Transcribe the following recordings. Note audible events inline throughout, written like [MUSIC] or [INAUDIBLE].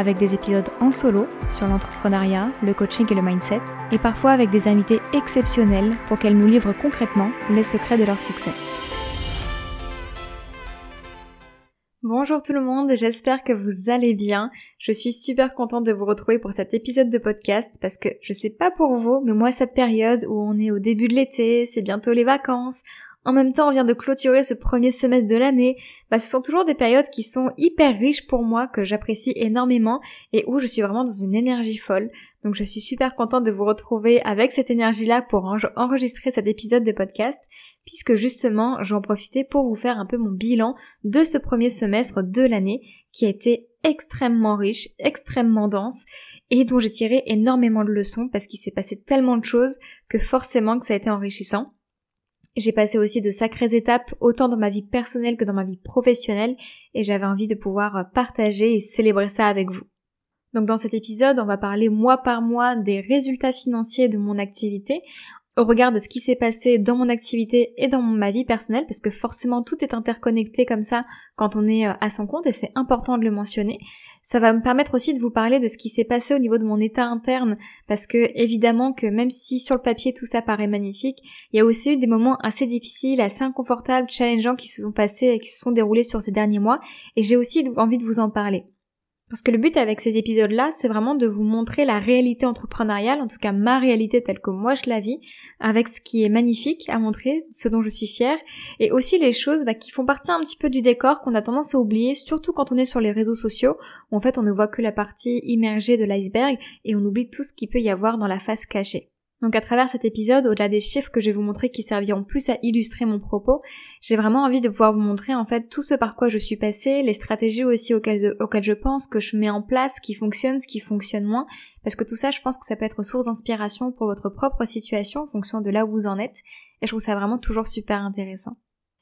avec des épisodes en solo sur l'entrepreneuriat, le coaching et le mindset, et parfois avec des invités exceptionnels pour qu'elles nous livrent concrètement les secrets de leur succès. Bonjour tout le monde, j'espère que vous allez bien. Je suis super contente de vous retrouver pour cet épisode de podcast parce que je sais pas pour vous, mais moi cette période où on est au début de l'été, c'est bientôt les vacances, en même temps, on vient de clôturer ce premier semestre de l'année. Bah, ce sont toujours des périodes qui sont hyper riches pour moi, que j'apprécie énormément et où je suis vraiment dans une énergie folle. Donc je suis super contente de vous retrouver avec cette énergie-là pour enregistrer cet épisode de podcast, puisque justement, j'en profiter pour vous faire un peu mon bilan de ce premier semestre de l'année qui a été extrêmement riche, extrêmement dense et dont j'ai tiré énormément de leçons parce qu'il s'est passé tellement de choses que forcément que ça a été enrichissant. J'ai passé aussi de sacrées étapes, autant dans ma vie personnelle que dans ma vie professionnelle, et j'avais envie de pouvoir partager et célébrer ça avec vous. Donc dans cet épisode, on va parler mois par mois des résultats financiers de mon activité au regard de ce qui s'est passé dans mon activité et dans ma vie personnelle, parce que forcément tout est interconnecté comme ça quand on est euh, à son compte et c'est important de le mentionner. Ça va me permettre aussi de vous parler de ce qui s'est passé au niveau de mon état interne, parce que évidemment que même si sur le papier tout ça paraît magnifique, il y a aussi eu des moments assez difficiles, assez inconfortables, challengeants qui se sont passés et qui se sont déroulés sur ces derniers mois, et j'ai aussi envie de vous en parler. Parce que le but avec ces épisodes-là, c'est vraiment de vous montrer la réalité entrepreneuriale, en tout cas ma réalité telle que moi je la vis, avec ce qui est magnifique à montrer, ce dont je suis fière, et aussi les choses bah, qui font partie un petit peu du décor qu'on a tendance à oublier, surtout quand on est sur les réseaux sociaux, où en fait on ne voit que la partie immergée de l'iceberg et on oublie tout ce qu'il peut y avoir dans la face cachée. Donc à travers cet épisode, au-delà des chiffres que je vais vous montrer qui serviront plus à illustrer mon propos, j'ai vraiment envie de pouvoir vous montrer en fait tout ce par quoi je suis passée, les stratégies aussi auxquelles, je pense que je mets en place, ce qui fonctionne, ce qui fonctionne moins, parce que tout ça je pense que ça peut être source d'inspiration pour votre propre situation en fonction de là où vous en êtes, et je trouve ça vraiment toujours super intéressant.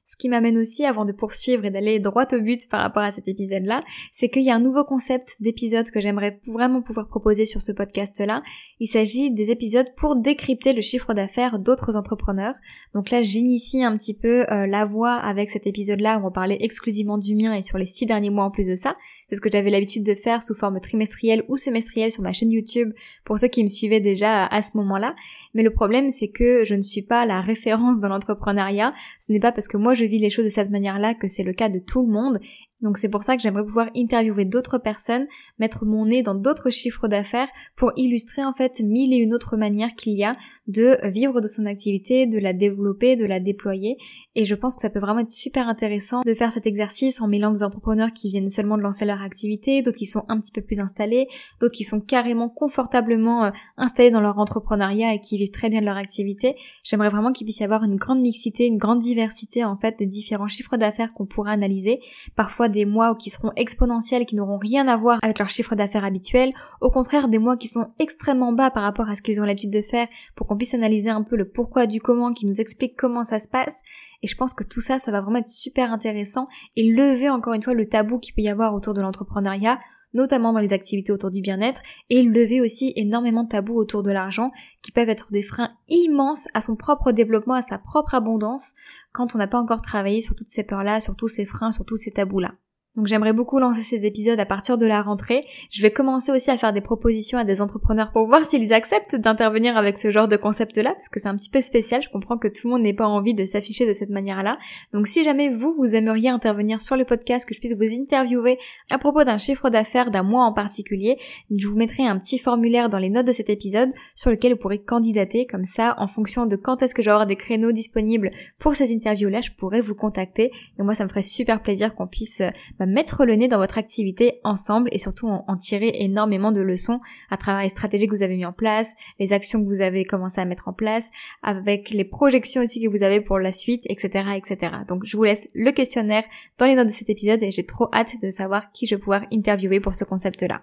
Ce qui m'amène aussi, avant de poursuivre et d'aller droit au but par rapport à cet épisode-là, c'est qu'il y a un nouveau concept d'épisode que j'aimerais vraiment pouvoir proposer sur ce podcast-là. Il s'agit des épisodes pour décrypter le chiffre d'affaires d'autres entrepreneurs. Donc là, j'initie un petit peu euh, la voix avec cet épisode-là où on parlait exclusivement du mien et sur les six derniers mois en plus de ça. C'est ce que j'avais l'habitude de faire sous forme trimestrielle ou semestrielle sur ma chaîne YouTube pour ceux qui me suivaient déjà à ce moment-là. Mais le problème, c'est que je ne suis pas la référence dans l'entrepreneuriat. Ce n'est pas parce que moi je vis les choses de cette manière-là que c'est le cas de tout le monde. Donc c'est pour ça que j'aimerais pouvoir interviewer d'autres personnes, mettre mon nez dans d'autres chiffres d'affaires pour illustrer en fait mille et une autres manières qu'il y a de vivre de son activité, de la développer, de la déployer. Et je pense que ça peut vraiment être super intéressant de faire cet exercice en mêlant des entrepreneurs qui viennent seulement de lancer leur activité, d'autres qui sont un petit peu plus installés, d'autres qui sont carrément confortablement euh, installés dans leur entrepreneuriat et qui vivent très bien de leur activité. J'aimerais vraiment qu'il puisse y avoir une grande mixité, une grande diversité en fait des différents chiffres d'affaires qu'on pourra analyser. Parfois des mois qui seront exponentiels, qui n'auront rien à voir avec leur chiffre d'affaires habituel, au contraire des mois qui sont extrêmement bas par rapport à ce qu'ils ont l'habitude de faire pour qu'on puisse analyser un peu le pourquoi du comment, qui nous explique comment ça se passe. Et je pense que tout ça, ça va vraiment être super intéressant et lever encore une fois le tabou qu'il peut y avoir autour de l'entrepreneuriat, notamment dans les activités autour du bien-être, et lever aussi énormément de tabous autour de l'argent, qui peuvent être des freins immenses à son propre développement, à sa propre abondance, quand on n'a pas encore travaillé sur toutes ces peurs-là, sur tous ces freins, sur tous ces tabous-là. Donc j'aimerais beaucoup lancer ces épisodes à partir de la rentrée. Je vais commencer aussi à faire des propositions à des entrepreneurs pour voir s'ils acceptent d'intervenir avec ce genre de concept-là, parce que c'est un petit peu spécial. Je comprends que tout le monde n'ait pas envie de s'afficher de cette manière-là. Donc si jamais vous, vous aimeriez intervenir sur le podcast, que je puisse vous interviewer à propos d'un chiffre d'affaires d'un mois en particulier, je vous mettrai un petit formulaire dans les notes de cet épisode sur lequel vous pourrez candidater. Comme ça, en fonction de quand est-ce que j'aurai des créneaux disponibles pour ces interviews-là, je pourrai vous contacter. Et moi, ça me ferait super plaisir qu'on puisse bah, mettre le nez dans votre activité ensemble et surtout en, tirer énormément de leçons à travers les stratégies que vous avez mis en place, les actions que vous avez commencé à mettre en place, avec les projections aussi que vous avez pour la suite, etc., etc. Donc je vous laisse le questionnaire dans les notes de cet épisode et j'ai trop hâte de savoir qui je vais pouvoir interviewer pour ce concept-là.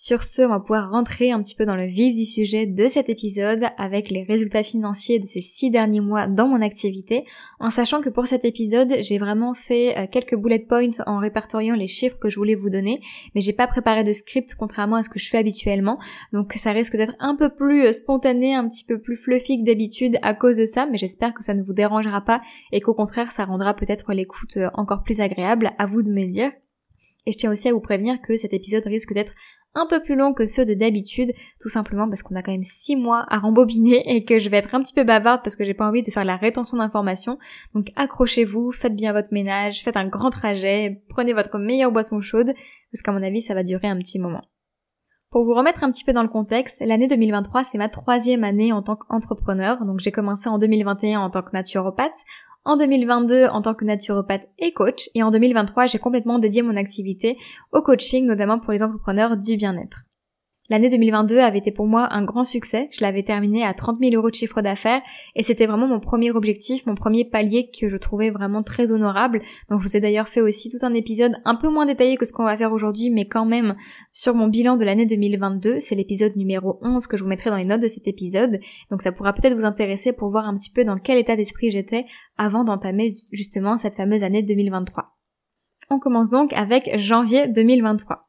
Sur ce, on va pouvoir rentrer un petit peu dans le vif du sujet de cet épisode avec les résultats financiers de ces six derniers mois dans mon activité, en sachant que pour cet épisode, j'ai vraiment fait euh, quelques bullet points en répertoriant les chiffres que je voulais vous donner, mais j'ai pas préparé de script contrairement à ce que je fais habituellement, donc ça risque d'être un peu plus euh, spontané, un petit peu plus fluffy que d'habitude à cause de ça, mais j'espère que ça ne vous dérangera pas et qu'au contraire, ça rendra peut-être l'écoute euh, encore plus agréable, à vous de me dire. Et je tiens aussi à vous prévenir que cet épisode risque d'être un peu plus long que ceux de d'habitude, tout simplement parce qu'on a quand même 6 mois à rembobiner et que je vais être un petit peu bavarde parce que j'ai pas envie de faire la rétention d'informations. Donc accrochez-vous, faites bien votre ménage, faites un grand trajet, prenez votre meilleure boisson chaude, parce qu'à mon avis ça va durer un petit moment. Pour vous remettre un petit peu dans le contexte, l'année 2023 c'est ma troisième année en tant qu'entrepreneur, donc j'ai commencé en 2021 en tant que naturopathe, en 2022 en tant que naturopathe et coach et en 2023 j'ai complètement dédié mon activité au coaching notamment pour les entrepreneurs du bien-être. L'année 2022 avait été pour moi un grand succès. Je l'avais terminé à 30 000 euros de chiffre d'affaires et c'était vraiment mon premier objectif, mon premier palier que je trouvais vraiment très honorable. Donc je vous ai d'ailleurs fait aussi tout un épisode un peu moins détaillé que ce qu'on va faire aujourd'hui, mais quand même sur mon bilan de l'année 2022. C'est l'épisode numéro 11 que je vous mettrai dans les notes de cet épisode. Donc ça pourra peut-être vous intéresser pour voir un petit peu dans quel état d'esprit j'étais avant d'entamer justement cette fameuse année 2023. On commence donc avec janvier 2023.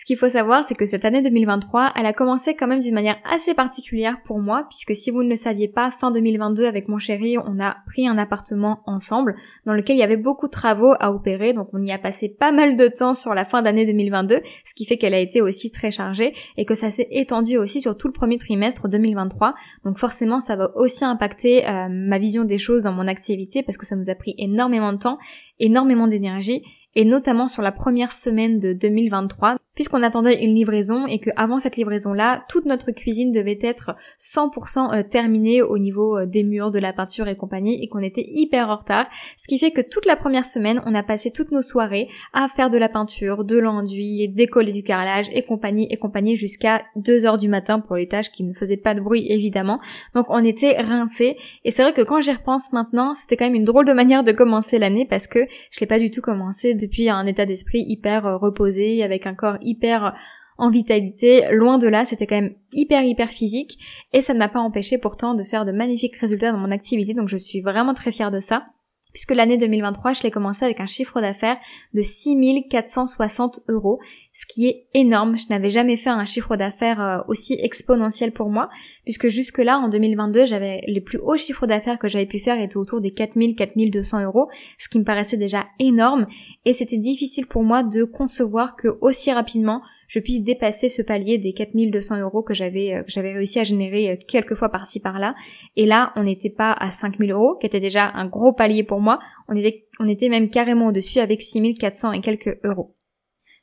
Ce qu'il faut savoir, c'est que cette année 2023, elle a commencé quand même d'une manière assez particulière pour moi, puisque si vous ne le saviez pas, fin 2022, avec mon chéri, on a pris un appartement ensemble, dans lequel il y avait beaucoup de travaux à opérer, donc on y a passé pas mal de temps sur la fin d'année 2022, ce qui fait qu'elle a été aussi très chargée, et que ça s'est étendu aussi sur tout le premier trimestre 2023, donc forcément ça va aussi impacter euh, ma vision des choses dans mon activité, parce que ça nous a pris énormément de temps, énormément d'énergie, et notamment sur la première semaine de 2023 puisqu'on attendait une livraison et que avant cette livraison-là, toute notre cuisine devait être 100% euh, terminée au niveau euh, des murs, de la peinture et compagnie et qu'on était hyper en retard, ce qui fait que toute la première semaine, on a passé toutes nos soirées à faire de la peinture, de l'enduit, décoller du carrelage et compagnie et compagnie jusqu'à 2 heures du matin pour les tâches qui ne faisaient pas de bruit évidemment. Donc on était rincés et c'est vrai que quand j'y repense maintenant, c'était quand même une drôle de manière de commencer l'année parce que je l'ai pas du tout commencé depuis un état d'esprit hyper euh, reposé avec un corps hyper en vitalité, loin de là, c'était quand même hyper hyper physique. Et ça ne m'a pas empêché pourtant de faire de magnifiques résultats dans mon activité. Donc je suis vraiment très fière de ça puisque l'année 2023, je l'ai commencé avec un chiffre d'affaires de 6460 euros, ce qui est énorme. Je n'avais jamais fait un chiffre d'affaires euh, aussi exponentiel pour moi, puisque jusque-là, en 2022, j'avais les plus hauts chiffres d'affaires que j'avais pu faire étaient autour des 4000, 4200 euros, ce qui me paraissait déjà énorme, et c'était difficile pour moi de concevoir que aussi rapidement, je puisse dépasser ce palier des 4200 euros que j'avais euh, j'avais réussi à générer euh, quelques fois par-ci par-là. Et là, on n'était pas à 5000 euros, qui était déjà un gros palier pour moi. On était, on était même carrément au-dessus avec 6400 et quelques euros.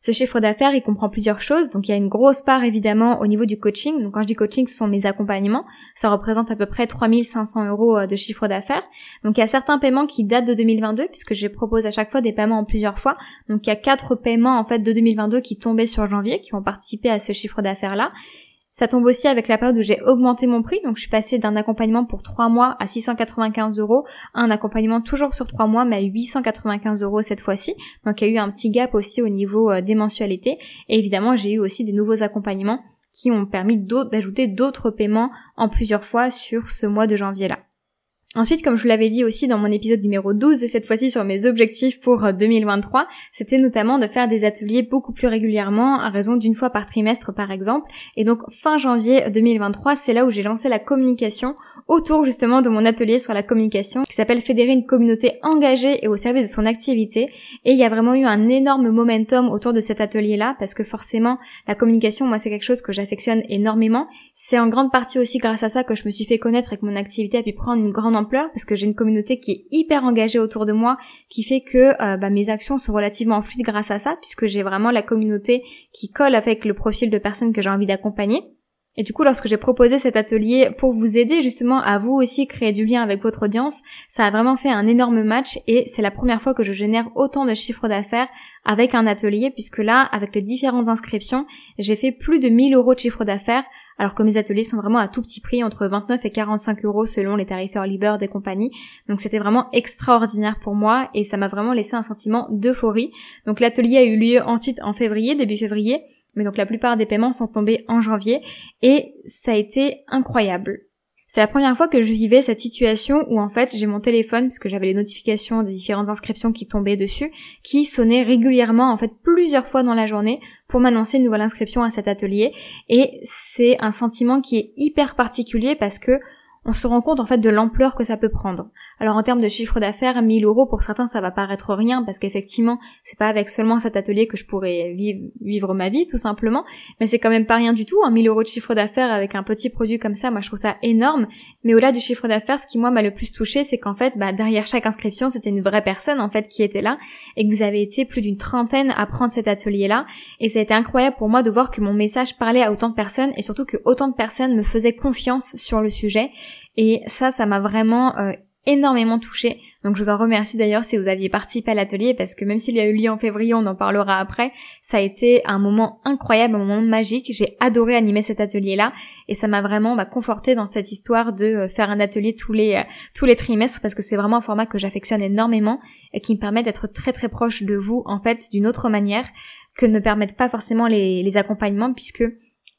Ce chiffre d'affaires, il comprend plusieurs choses. Donc il y a une grosse part évidemment au niveau du coaching. Donc quand je dis coaching, ce sont mes accompagnements. Ça représente à peu près 3500 euros euh, de chiffre d'affaires. Donc il y a certains paiements qui datent de 2022 puisque je propose à chaque fois des paiements en plusieurs fois. Donc il y a quatre paiements en fait de 2022 qui tombaient sur janvier, qui ont participé à ce chiffre d'affaires là. Ça tombe aussi avec la période où j'ai augmenté mon prix, donc je suis passée d'un accompagnement pour 3 mois à 695 euros à un accompagnement toujours sur 3 mois mais à 895 euros cette fois-ci. Donc il y a eu un petit gap aussi au niveau euh, des mensualités. Et évidemment j'ai eu aussi des nouveaux accompagnements qui ont permis d'ajouter d'autres paiements en plusieurs fois sur ce mois de janvier là. Ensuite, comme je vous l'avais dit aussi dans mon épisode numéro 12, et cette fois-ci sur mes objectifs pour 2023, euh, c'était notamment de faire des ateliers beaucoup plus régulièrement, à raison d'une fois par trimestre par exemple. Et donc fin janvier 2023, c'est là où j'ai lancé la communication autour justement de mon atelier sur la communication qui s'appelle Fédérer une communauté engagée et au service de son activité. Et il y a vraiment eu un énorme momentum autour de cet atelier-là parce que forcément la communication, moi c'est quelque chose que j'affectionne énormément. C'est en grande partie aussi grâce à ça que je me suis fait connaître et que mon activité a pu prendre une grande ampleur parce que j'ai une communauté qui est hyper engagée autour de moi qui fait que euh, bah, mes actions sont relativement fluides grâce à ça puisque j'ai vraiment la communauté qui colle avec le profil de personnes que j'ai envie d'accompagner. Et du coup, lorsque j'ai proposé cet atelier pour vous aider justement à vous aussi créer du lien avec votre audience, ça a vraiment fait un énorme match et c'est la première fois que je génère autant de chiffres d'affaires avec un atelier puisque là, avec les différentes inscriptions, j'ai fait plus de 1000 euros de chiffre d'affaires alors que mes ateliers sont vraiment à tout petit prix, entre 29 et 45 euros selon les tarifs early des compagnies. Donc c'était vraiment extraordinaire pour moi et ça m'a vraiment laissé un sentiment d'euphorie. Donc l'atelier a eu lieu ensuite en février, début février, Mais donc la plupart des paiements sont tombés en janvier et ça a été incroyable. C'est la première fois que je vivais cette situation où en fait j'ai mon téléphone, puisque j'avais les notifications des différentes inscriptions qui tombaient dessus, qui sonnaient régulièrement en fait plusieurs fois dans la journée pour m'annoncer une nouvelle inscription à cet atelier. Et c'est un sentiment qui est hyper particulier parce que on se rend compte en fait de l'ampleur que ça peut prendre. Alors en termes de chiffre d'affaires, 1000 euros pour certains ça va paraître rien parce qu'effectivement c'est pas avec seulement cet atelier que je pourrais vivre, ma vie tout simplement, mais c'est quand même pas rien du tout, hein, 1000 euros de chiffre d'affaires avec un petit produit comme ça, moi je trouve ça énorme. Mais au-delà du chiffre d'affaires, ce qui moi m'a le plus touché, c'est qu'en fait bah, derrière chaque inscription c'était une vraie personne en fait qui était là. Et que vous avez été plus d'une trentaine à prendre cet atelier là et ça a été incroyable pour moi de voir que mon message parlait à autant de personnes et surtout que autant de personnes me faisaient confiance sur le sujet et ça, ça m'a vraiment euh, énormément touchée. Donc je vous en remercie d'ailleurs si vous aviez participé à l'atelier parce que même s'il y a eu lieu en février, on en parlera après, ça a été un moment incroyable, un moment magique. J'ai adoré animer cet atelier-là et ça m'a vraiment bah, conforté dans cette histoire de euh, faire un atelier tous les euh, tous les trimestres parce que c'est vraiment un format que j'affectionne énormément et qui me permet d'être très très proche de vous en fait d'une autre manière que ne permettent pas forcément les, les accompagnements puisque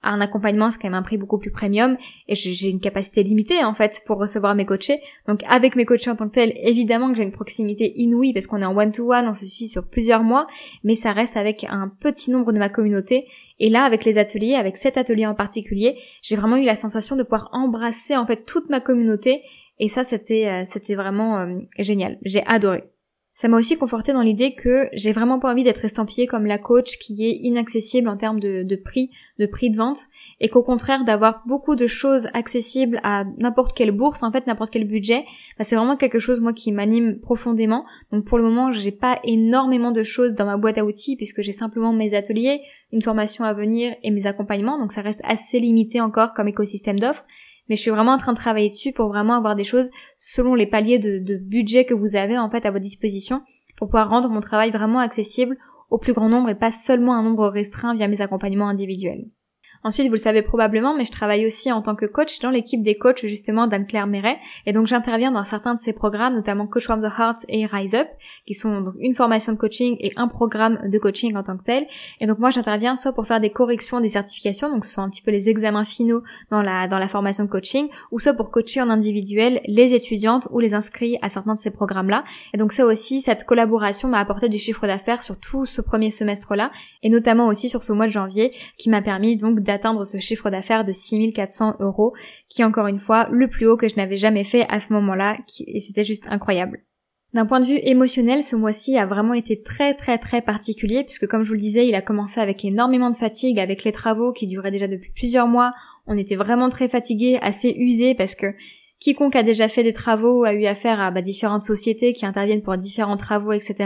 un accompagnement, c'est quand même un prix beaucoup plus premium et j'ai une capacité limitée en fait pour recevoir mes coachés. Donc avec mes coachés en tant que tel, évidemment que j'ai une proximité inouïe parce qu'on est en one-to-one, on se suit sur plusieurs mois, mais ça reste avec un petit nombre de ma communauté. Et là, avec les ateliers, avec cet atelier en particulier, j'ai vraiment eu la sensation de pouvoir embrasser en fait toute ma communauté et ça c'était euh, c'était vraiment euh, génial. J'ai adoré. Ça m'a aussi conforté dans l'idée que j'ai vraiment pas envie d'être estampillée comme la coach qui est inaccessible en termes de, prix, de prix de vente, et qu'au contraire d'avoir beaucoup de choses accessibles à n'importe quelle bourse, en fait n'importe quel budget, bah, c'est vraiment quelque chose moi qui m'anime profondément. Donc pour le moment j'ai pas énormément de choses dans ma boîte à outils puisque j'ai simplement mes ateliers, une formation à venir et mes accompagnements, donc ça reste assez limité encore comme écosystème d'offres mais je suis vraiment en train de travailler dessus pour vraiment avoir des choses selon les paliers de, budget que vous avez en fait à votre disposition pour pouvoir rendre mon travail vraiment accessible au plus grand nombre et pas seulement un nombre restreint via mes accompagnements individuels. Ensuite, vous le savez probablement, mais je travaille aussi en tant que coach dans l'équipe des coachs justement d'Anne-Claire Méret. Et donc j'interviens dans certains de ces programmes, notamment Coach from the Heart et Rise Up, qui sont donc une formation de coaching et un programme de coaching en tant que tel. Et donc moi j'interviens soit pour faire des corrections des certifications, donc ce sont un petit peu les examens finaux dans la, dans la formation de coaching, ou soit pour coacher en individuel les étudiantes ou les inscrits à certains de ces programmes-là. Et donc ça aussi, cette collaboration m'a apporté du chiffre d'affaires sur tout ce premier semestre-là, et notamment aussi sur ce mois de janvier, qui m'a permis donc d'atteindre ce chiffre d'affaires de 6400 euros, qui est encore une fois le plus haut que je n'avais jamais fait à ce moment-là, et c'était juste incroyable. D'un point de vue émotionnel, ce mois-ci a vraiment été très très très particulier puisque comme je vous le disais, il a commencé avec énormément de fatigue, avec les travaux qui duraient déjà depuis plusieurs mois. On était vraiment très fatigués, assez usés parce que Quiconque a déjà fait des travaux, a eu affaire à bah, différentes sociétés qui interviennent pour différents travaux, etc.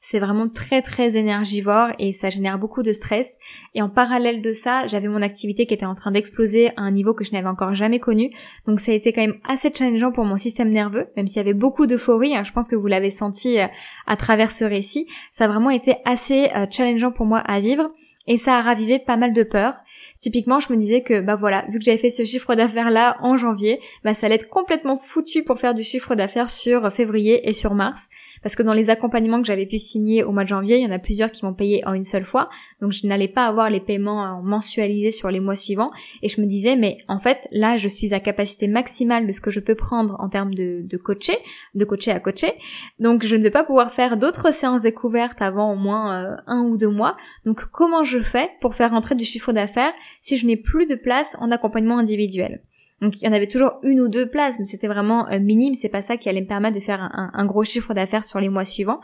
C'est vraiment très très énergivore et ça génère beaucoup de stress. Et en parallèle de ça, j'avais mon activité qui était en train d'exploser à un niveau que je n'avais encore jamais connu. Donc ça a été quand même assez challengeant pour mon système nerveux, même s'il y avait beaucoup d'euphorie. Hein, je pense que vous l'avez senti euh, à travers ce récit. Ça a vraiment été assez euh, challengeant pour moi à vivre. Et ça a ravivé pas mal de peur. Typiquement, je me disais que, bah voilà, vu que j'avais fait ce chiffre d'affaires là en janvier, bah ça allait être complètement foutu pour faire du chiffre d'affaires sur février et sur mars. Parce que dans les accompagnements que j'avais pu signer au mois de janvier, il y en a plusieurs qui m'ont payé en une seule fois. Donc je n'allais pas avoir les paiements mensualisés sur les mois suivants. Et je me disais, mais en fait, là, je suis à capacité maximale de ce que je peux prendre en termes de, de coacher, de coacher à coacher. Donc je ne vais pas pouvoir faire d'autres séances découvertes avant au moins euh, un ou deux mois. Donc comment je fais pour faire rentrer du chiffre d'affaires si je n'ai plus de place en accompagnement individuel donc il y en avait toujours une ou deux places, mais c'était vraiment euh, minime. C'est pas ça qui allait me permettre de faire un, gros chiffre d'affaires sur les mois suivants.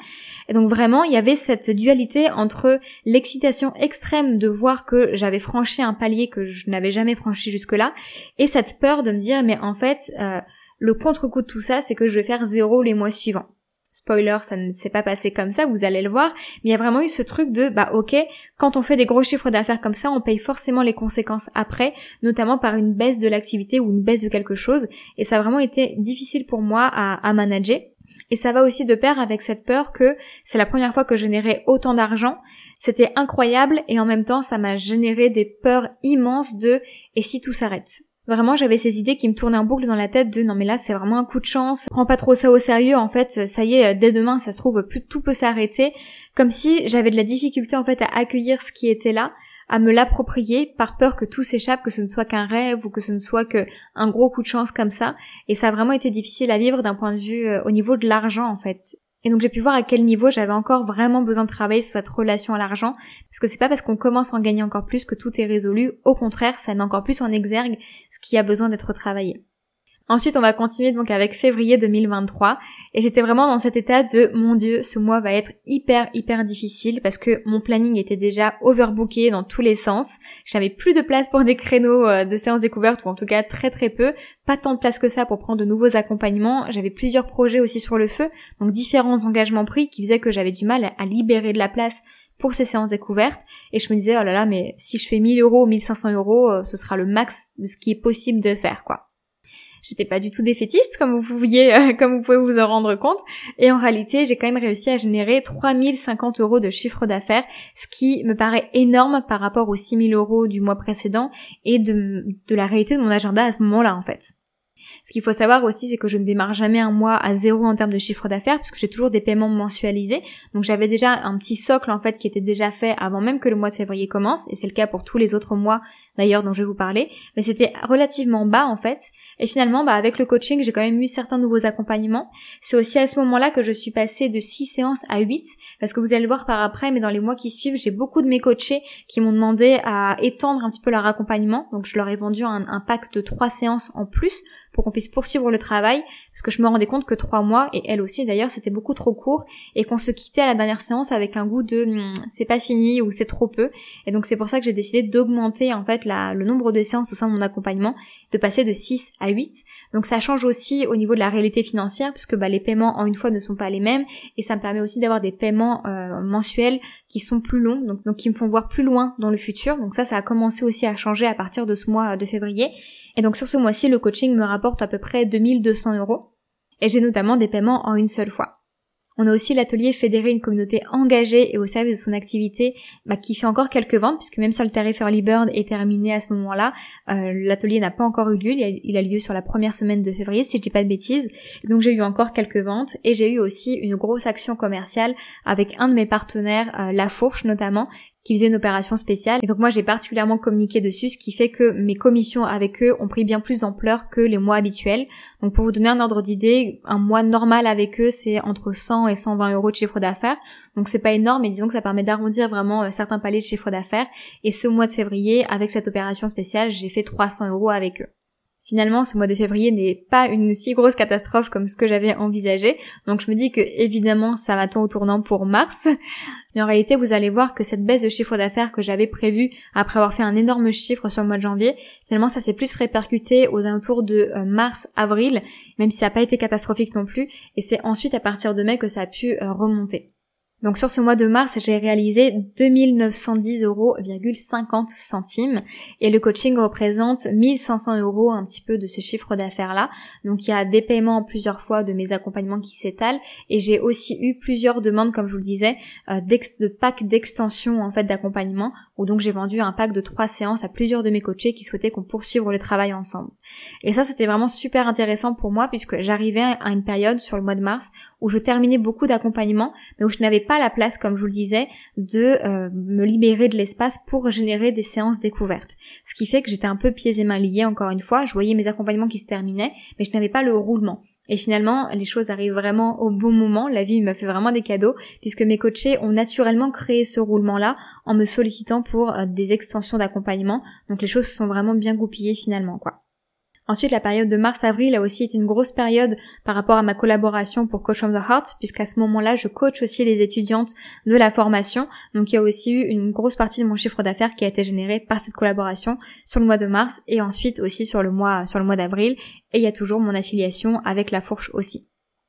Et donc vraiment, il y avait cette dualité entre l'excitation extrême de voir que j'avais franchi un palier que je n'avais jamais franchi jusque-là, et cette peur de me dire mais en fait euh, le contre-coup de tout ça, c'est que je vais faire zéro les mois suivants. Spoiler, ça ne s'est pas passé comme ça, vous allez le voir, mais il y a vraiment eu ce truc de, bah ok, quand on fait des gros chiffres d'affaires comme ça, on paye forcément les conséquences après, notamment par une baisse de l'activité ou une baisse de quelque chose, et ça a vraiment été difficile pour moi à, à manager. Et ça va aussi de pair avec cette peur que c'est la première fois que je générais autant d'argent. C'était incroyable et en même temps ça m'a généré des peurs immenses de et si tout s'arrête? Vraiment, j'avais ces idées qui me tournaient en boucle dans la tête de non mais là c'est vraiment un coup de chance, prends pas trop ça au sérieux, en fait ça y est, dès demain ça se trouve tout peut s'arrêter, comme si j'avais de la difficulté en fait à accueillir ce qui était là, à me l'approprier par peur que tout s'échappe, que ce ne soit qu'un rêve ou que ce ne soit que un gros coup de chance comme ça. Et ça a vraiment été difficile à vivre d'un point de vue euh, au niveau de l'argent en fait. Et donc j'ai pu voir à quel niveau j'avais encore vraiment besoin de travailler sur cette relation à l'argent, parce que c'est pas parce qu'on commence à en gagner encore plus que tout est résolu, au contraire, ça met encore plus en exergue ce qui a besoin d'être travaillé. Ensuite, on va continuer donc avec février 2023 et j'étais vraiment dans cet état de mon dieu, ce mois va être hyper hyper difficile parce que mon planning était déjà overbooké dans tous les sens. J'avais plus de place pour des créneaux euh, de séances découvertes ou en tout cas très très peu, pas tant de place que ça pour prendre de nouveaux accompagnements. J'avais plusieurs projets aussi sur le feu, donc différents engagements pris qui faisaient que j'avais du mal à libérer de la place pour ces séances découvertes et je me disais oh là là mais si je fais 1000 euros ou 1500 euros euh, ce sera le max de ce qui est possible de faire quoi. J'étais pas du tout défaitiste, comme vous pouviez, euh, [LAUGHS] comme vous pouvez vous en rendre compte. Et en réalité, j'ai quand même réussi à générer 3050 euros de chiffre d'affaires, ce qui me paraît énorme par rapport aux 6000 euros du mois précédent et de, de la réalité de mon agenda à ce moment-là, en fait. Ce qu'il faut savoir aussi, c'est que je ne démarre jamais un mois à zéro en termes de chiffre d'affaires, puisque j'ai toujours des paiements mensualisés. Donc j'avais déjà un petit socle en fait qui était déjà fait avant même que le mois de février commence, et c'est le cas pour tous les autres mois d'ailleurs dont je vais vous parler. Mais c'était relativement bas en fait. Et finalement, bah, avec le coaching, j'ai quand même eu certains nouveaux accompagnements. C'est aussi à ce moment-là que je suis passée de 6 séances à 8, parce que vous allez le voir par après, mais dans les mois qui suivent, j'ai beaucoup de mes coachés qui m'ont demandé à étendre un petit peu leur accompagnement. Donc je leur ai vendu un, un pack de 3 séances en plus pour qu'on puisse poursuivre le travail, parce que je me rendais compte que trois mois, et elle aussi d'ailleurs, c'était beaucoup trop court, et qu'on se quittait à la dernière séance avec un goût de hmm, c'est pas fini ou c'est trop peu. Et donc c'est pour ça que j'ai décidé d'augmenter en fait le nombre de séances au sein de mon accompagnement, de passer de 6 à 8. Donc ça change aussi au niveau de la réalité financière, puisque bah, les paiements en une fois ne sont pas les mêmes, et ça me permet aussi d'avoir des paiements euh, mensuels qui sont plus longs, donc, donc qui me font voir plus loin dans le futur. Donc ça, ça a commencé aussi à changer à partir de ce mois de février. Et donc sur ce mois-ci, le coaching me rapporte à peu près 2200 euros. Et j'ai notamment des paiements en une seule fois. On a aussi l'atelier fédérer une communauté engagée et au service de son activité bah, qui fait encore quelques ventes puisque même si le tarif Early Bird est terminé à ce moment-là, euh, l'atelier n'a pas encore eu lieu, il a, lieu sur la première semaine de février si je dis pas de bêtises. Donc j'ai eu encore quelques ventes et j'ai eu aussi une grosse action commerciale avec un de mes partenaires, euh, La Fourche notamment, qui faisait une opération spéciale. Et donc moi j'ai particulièrement communiqué dessus, ce qui fait que mes commissions avec eux ont pris bien plus d'ampleur que les mois habituels. Donc pour vous donner un ordre d'idée, un mois normal avec eux c'est entre 100 et 120 euros de chiffre d'affaires. Donc c'est pas énorme, mais disons que ça permet d'arrondir vraiment euh, certains paliers de chiffre d'affaires. Et ce mois de février, avec cette opération spéciale, j'ai fait 300 euros avec eux. Finalement, ce mois de février n'est pas une si grosse catastrophe comme ce que j'avais envisagé, donc je me dis que évidemment ça m'attend au tournant pour mars. Mais en réalité, vous allez voir que cette baisse de chiffre d'affaires que j'avais prévue après avoir fait un énorme chiffre sur le mois de janvier, finalement ça s'est plus répercuté aux alentours de euh, mars-avril, même si ça n'a pas été catastrophique non plus, et c'est ensuite à partir de mai que ça a pu euh, remonter. Donc sur ce mois de mars, j'ai réalisé 2910 euros, centimes et le coaching représente 1500 euros un petit peu de ce chiffre d'affaires là. Donc il y a des paiements plusieurs fois de mes accompagnements qui s'étalent et j'ai aussi eu plusieurs demandes, comme je vous le disais, euh, de packs d'extension en fait d'accompagnement où donc j'ai vendu un pack de trois séances à plusieurs de mes coachés qui souhaitaient qu'on poursuive le travail ensemble. Et ça c'était vraiment super intéressant pour moi puisque j'arrivais à une période sur le mois de mars où je terminais beaucoup d'accompagnements mais où je n'avais pas la place, comme je vous le disais, de euh, me libérer de l'espace pour générer des séances découvertes. Ce qui fait que j'étais un peu pieds et mains liés encore une fois. Je voyais mes accompagnements qui se terminaient, mais je n'avais pas le roulement. Et finalement, les choses arrivent vraiment au bon moment. La vie m'a fait vraiment des cadeaux puisque mes coachés ont naturellement créé ce roulement-là en me sollicitant pour euh, des extensions d'accompagnement. Donc les choses se sont vraiment bien goupillées finalement, quoi. Ensuite, la période de mars-avril a aussi été une grosse période par rapport à ma collaboration pour Coach from the Heart, puisqu'à ce moment-là, je coach aussi les étudiantes de la formation. Donc, il y a aussi eu une grosse partie de mon chiffre d'affaires qui a été générée par cette collaboration sur le mois de mars et ensuite aussi sur le mois, sur le mois d'avril. Et il y a toujours mon affiliation avec la fourche aussi.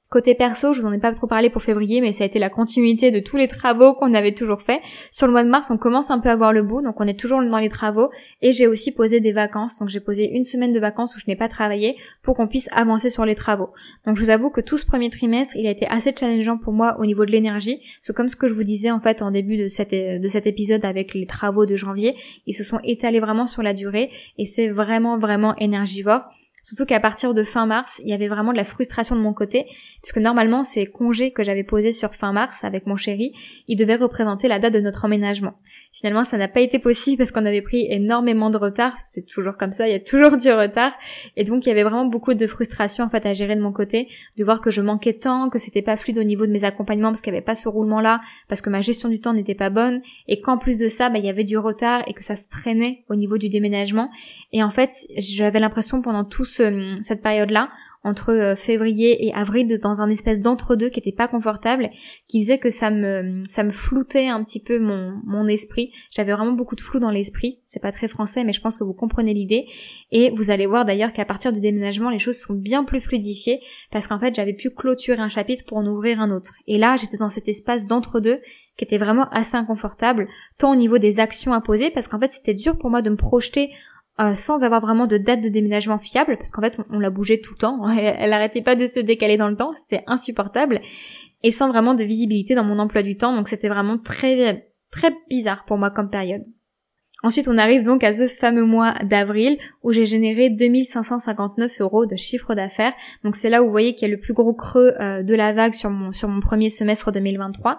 Côté perso, je vous en ai pas trop parlé pour février, mais ça a été la continuité de tous les travaux qu'on avait toujours fait. Sur le mois de mars, on commence un peu à voir le bout, donc on est toujours dans les travaux. Et j'ai aussi posé des vacances, donc j'ai posé une semaine de vacances où je n'ai pas travaillé pour qu'on puisse avancer sur les travaux. Donc je vous avoue que tout ce premier trimestre, il a été assez challengeant pour moi au niveau de l'énergie. C'est comme ce que je vous disais en fait en début de, cet épisode avec les travaux de janvier. Ils se sont étalés vraiment sur la durée et c'est vraiment vraiment énergivore. Surtout qu'à partir de fin mars, il y avait vraiment de la frustration de mon côté, puisque normalement ces congés que j'avais posés sur fin mars avec mon chéri, ils devaient représenter la date de notre emménagement. Finalement, ça n'a pas été possible parce qu'on avait pris énormément de retard. C'est toujours comme ça, il y a toujours du retard. Et donc, il y avait vraiment beaucoup de frustration en fait à gérer de mon côté, de voir que je manquais de temps, que c'était pas fluide au niveau de mes accompagnements parce qu'il n'y avait pas ce roulement-là, parce que ma gestion du temps n'était pas bonne, et qu'en plus de ça, bah, il y avait du retard et que ça se traînait au niveau du déménagement. Et en fait, j'avais l'impression pendant toute cette période-là, entre euh, février et avril dans un espèce d'entre-deux qui était pas confortable, qui faisait que ça me ça me floutait un petit peu mon mon esprit. J'avais vraiment beaucoup de flou dans l'esprit. C'est pas très français, mais je pense que vous comprenez l'idée. Et vous allez voir d'ailleurs qu'à partir du déménagement, les choses sont bien plus fluidifiées parce qu'en fait, j'avais pu clôturer un chapitre pour en ouvrir un autre. Et là, j'étais dans cet espace d'entre-deux qui était vraiment assez inconfortable, tant au niveau des actions à poser, parce qu'en fait c'était dur pour moi de me projeter euh, sans avoir vraiment de date de déménagement fiable, parce qu'en fait on, l'a bougé tout le temps, [LAUGHS] elle, arrêtait pas de se décaler dans le temps, c'était insupportable, et sans vraiment de visibilité dans mon emploi du temps, donc c'était vraiment très très bizarre pour moi comme période. Ensuite, on arrive donc à ce fameux mois d'avril où j'ai généré 2559 euros de chiffre d'affaires. Donc c'est là où vous voyez qu'il y a le plus gros creux euh, de la vague sur mon, sur mon premier semestre 2023.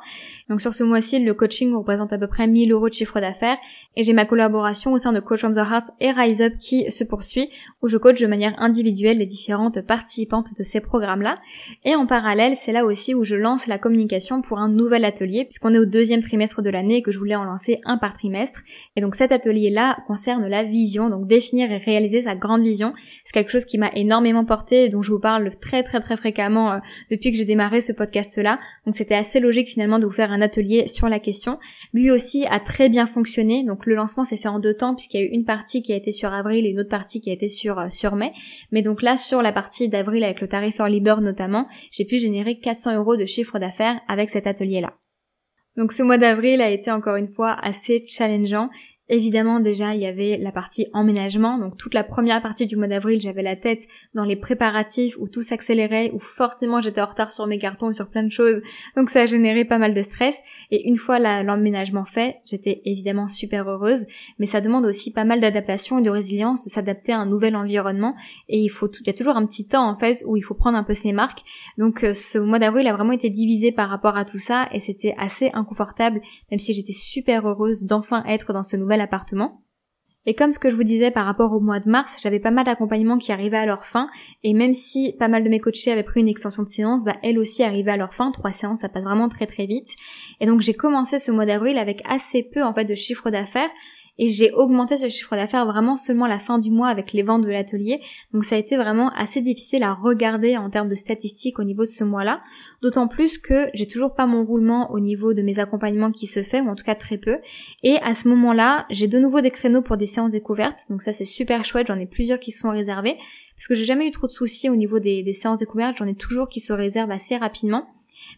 Donc sur ce mois-ci, le coaching représente à peu près 1000 euros de chiffre d'affaires et j'ai ma collaboration au sein de Coach from the Heart et Rise Up qui se poursuit où je coach de manière individuelle les différentes participantes de ces programmes-là. Et en parallèle, c'est là aussi où je lance la communication pour un nouvel atelier puisqu'on est au deuxième trimestre de l'année et que je voulais en lancer un par trimestre. Et donc cette atelier-là concerne la vision, donc définir et réaliser sa grande vision. C'est quelque chose qui m'a énormément porté et dont je vous parle très très très fréquemment euh, depuis que j'ai démarré ce podcast-là. Donc c'était assez logique finalement de vous faire un atelier sur la question. Lui aussi a très bien fonctionné. Donc le lancement s'est fait en deux temps puisqu'il y a eu une partie qui a été sur avril et une autre partie qui a été sur euh, sur mai. Mais donc là sur la partie d'avril avec le tarif Early notamment, j'ai pu générer 400 euros de chiffre d'affaires avec cet atelier-là. Donc ce mois d'avril a été encore une fois assez challengeant Évidemment, déjà, il y avait la partie emménagement. Donc, toute la première partie du mois d'avril, j'avais la tête dans les préparatifs où tout s'accélérait, où forcément j'étais en retard sur mes cartons sur plein de choses. Donc, ça a généré pas mal de stress. Et une fois l'emménagement fait, j'étais évidemment super heureuse. Mais ça demande aussi pas mal d'adaptation et de résilience, de s'adapter à un nouvel environnement. Et il faut, il y a toujours un petit temps, en fait, où il faut prendre un peu ses marques. Donc, euh, ce mois d'avril a vraiment été divisé par rapport à tout ça et c'était assez inconfortable, même si j'étais super heureuse d'enfin être dans ce nouvel appartement. Et comme ce que je vous disais par rapport au mois de mars, j'avais pas mal d'accompagnements qui arrivaient à leur fin, et même si pas mal de mes coachés avaient pris une extension de séance, bah elles aussi arrivaient à leur fin, trois séances, ça passe vraiment très très vite. Et donc j'ai commencé ce mois d'avril avec assez peu en fait de chiffre d'affaires, et j'ai augmenté ce chiffre d'affaires vraiment seulement à la fin du mois avec les ventes de l'atelier. Donc ça a été vraiment assez difficile à regarder en termes de statistiques au niveau de ce mois-là. D'autant plus que j'ai toujours pas mon roulement au niveau de mes accompagnements qui se fait, ou en tout cas très peu. Et à ce moment-là, j'ai de nouveau des créneaux pour des séances découvertes. Donc ça c'est super chouette, j'en ai plusieurs qui sont réservés. Parce que j'ai jamais eu trop de soucis au niveau des, des séances découvertes, j'en ai toujours qui se réservent assez rapidement.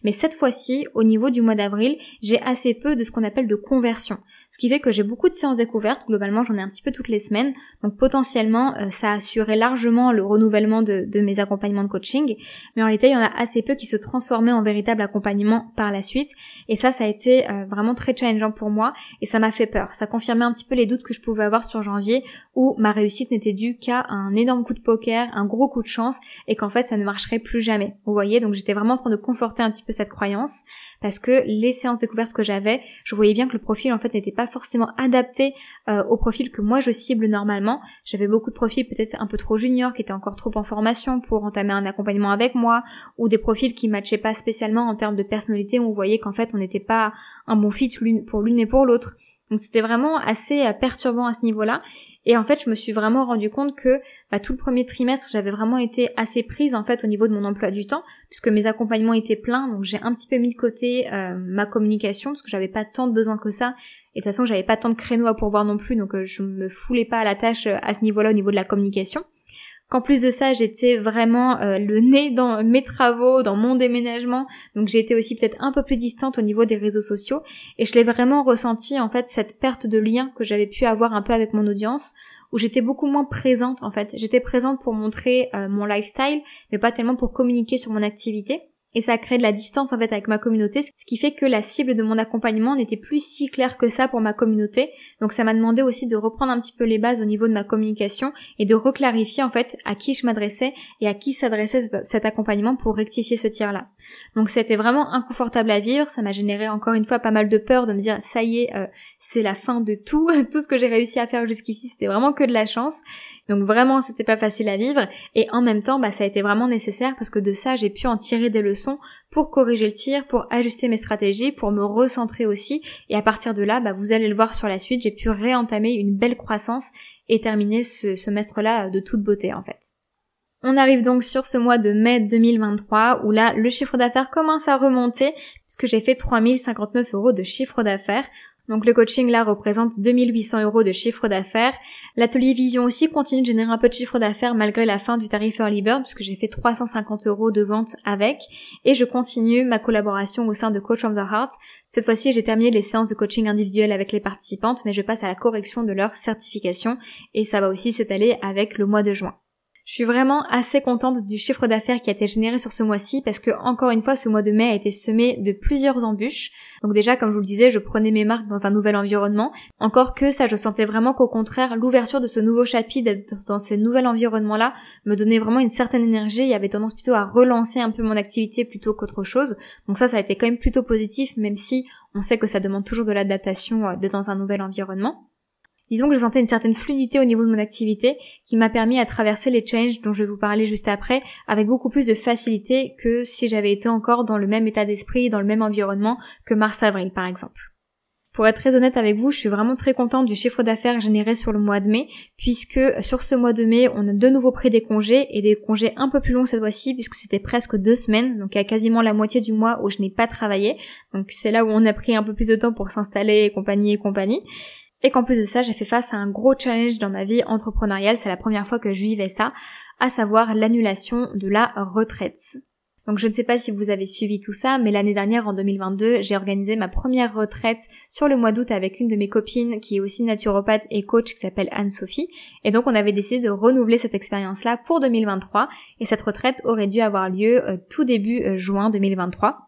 Mais cette fois-ci, au niveau du mois d'avril, j'ai assez peu de ce qu'on appelle de conversion. Ce qui fait que j'ai beaucoup de séances découvertes, globalement j'en ai un petit peu toutes les semaines, donc potentiellement euh, ça assurait largement le renouvellement de, mes accompagnements de coaching, mais en réalité il y en a assez peu qui se transformaient en véritable accompagnement par la suite, et ça ça a été euh, vraiment très challengeant pour moi, et ça m'a fait peur, ça confirmait un petit peu les doutes que je pouvais avoir sur janvier, où ma réussite n'était due qu'à un énorme coup de poker, un gros coup de chance, et qu'en fait ça ne marcherait plus jamais. Vous voyez, donc j'étais vraiment en train de conforter un petit peu cette croyance, parce que les séances découvertes que j'avais, je voyais bien que le profil en fait n'était pas forcément adapté euh, au profil que moi je cible normalement. J'avais beaucoup de profils peut-être un peu trop juniors qui étaient encore trop en formation pour entamer un accompagnement avec moi ou des profils qui matchaient pas spécialement en termes de personnalité où on voyait qu'en fait on n'était pas un bon fit pour l'une et pour l'autre. Donc c'était vraiment assez euh, perturbant à ce niveau-là. Et en fait, je me suis vraiment rendu compte que bah, tout le premier trimestre, j'avais vraiment été assez prise en fait au niveau de mon emploi du temps, puisque mes accompagnements étaient pleins, donc j'ai un petit peu mis de côté euh, ma communication parce que j'avais pas tant de besoin que ça. Et de toute façon, j'avais pas tant de créneaux à pourvoir non plus, donc euh, je me foulais pas à la tâche euh, à ce niveau-là au niveau de la communication. Qu'en plus de ça, j'étais vraiment euh, le nez dans mes travaux, dans mon déménagement, donc été aussi peut-être un peu plus distante au niveau des réseaux sociaux, et je l'ai vraiment ressenti en fait cette perte de lien que j'avais pu avoir un peu avec mon audience, où j'étais beaucoup moins présente en fait. J'étais présente pour montrer mon lifestyle, mais pas tellement pour communiquer sur mon activité et ça a créé de la distance en fait avec ma communauté, ce qui fait que la cible de mon accompagnement n'était plus si claire que ça pour ma communauté. Donc ça m'a demandé aussi de reprendre un petit peu les bases au niveau de ma communication et de reclarifier en fait à qui je m'adressais et à qui s'adressait cet accompagnement pour rectifier ce tir-là. Donc c'était vraiment inconfortable à vivre, ça m'a généré encore une fois pas mal de peur de me dire ça y est, euh, c'est la fin de tout, [LAUGHS] tout ce que j'ai réussi à faire jusqu'ici c'était vraiment que de la chance. Donc vraiment c'était pas facile à vivre et en même temps bah ça a été vraiment nécessaire parce que de ça j'ai pu en tirer des leçons pour corriger le tir, pour ajuster mes stratégies, pour me recentrer aussi et à partir de là bah vous allez le voir sur la suite, j'ai pu réentamer une belle croissance et terminer ce semestre-là de toute beauté en fait. On arrive donc sur ce mois de mai 2023 où là le chiffre d'affaires commence à remonter puisque j'ai fait 3059 euros de chiffre d'affaires. Donc le coaching là représente 2800 euros de chiffre d'affaires. L'atelier vision aussi continue de générer un peu de chiffre d'affaires malgré la fin du tarif Early Bird puisque j'ai fait 350 euros de vente avec. Et je continue ma collaboration au sein de Coach of the Heart. Cette fois-ci j'ai terminé les séances de coaching individuel avec les participantes mais je passe à la correction de leur certification et ça va aussi s'étaler avec le mois de juin. Je suis vraiment assez contente du chiffre d'affaires qui a été généré sur ce mois-ci parce que encore une fois ce mois de mai a été semé de plusieurs embûches. Donc déjà comme je vous le disais, je prenais mes marques dans un nouvel environnement. Encore que ça je sentais vraiment qu'au contraire l'ouverture de ce nouveau chapitre dans ce nouvel environnement-là me donnait vraiment une certaine énergie et avait tendance plutôt à relancer un peu mon activité plutôt qu'autre chose. Donc ça ça a été quand même plutôt positif même si on sait que ça demande toujours de l'adaptation euh, d'être dans un nouvel environnement. Disons que je sentais une certaine fluidité au niveau de mon activité qui m'a permis à traverser les changes dont je vais vous parler juste après avec beaucoup plus de facilité que si j'avais été encore dans le même état d'esprit, dans le même environnement que mars-avril par exemple. Pour être très honnête avec vous, je suis vraiment très contente du chiffre d'affaires généré sur le mois de mai, puisque sur ce mois de mai, on a de nouveau pris des congés, et des congés un peu plus longs cette fois-ci, puisque c'était presque deux semaines, donc il y a quasiment la moitié du mois où je n'ai pas travaillé, donc c'est là où on a pris un peu plus de temps pour s'installer et compagnie et compagnie et qu'en plus de ça, j'ai fait face à un gros challenge dans ma vie entrepreneuriale, c'est la première fois que je vivais ça, à savoir l'annulation de la retraite. Donc je ne sais pas si vous avez suivi tout ça, mais l'année dernière, en 2022, j'ai organisé ma première retraite sur le mois d'août avec une de mes copines qui est aussi naturopathe et coach qui s'appelle Anne-Sophie. Et donc on avait décidé de renouveler cette expérience-là pour 2023 et cette retraite aurait dû avoir lieu euh, tout début euh, juin 2023.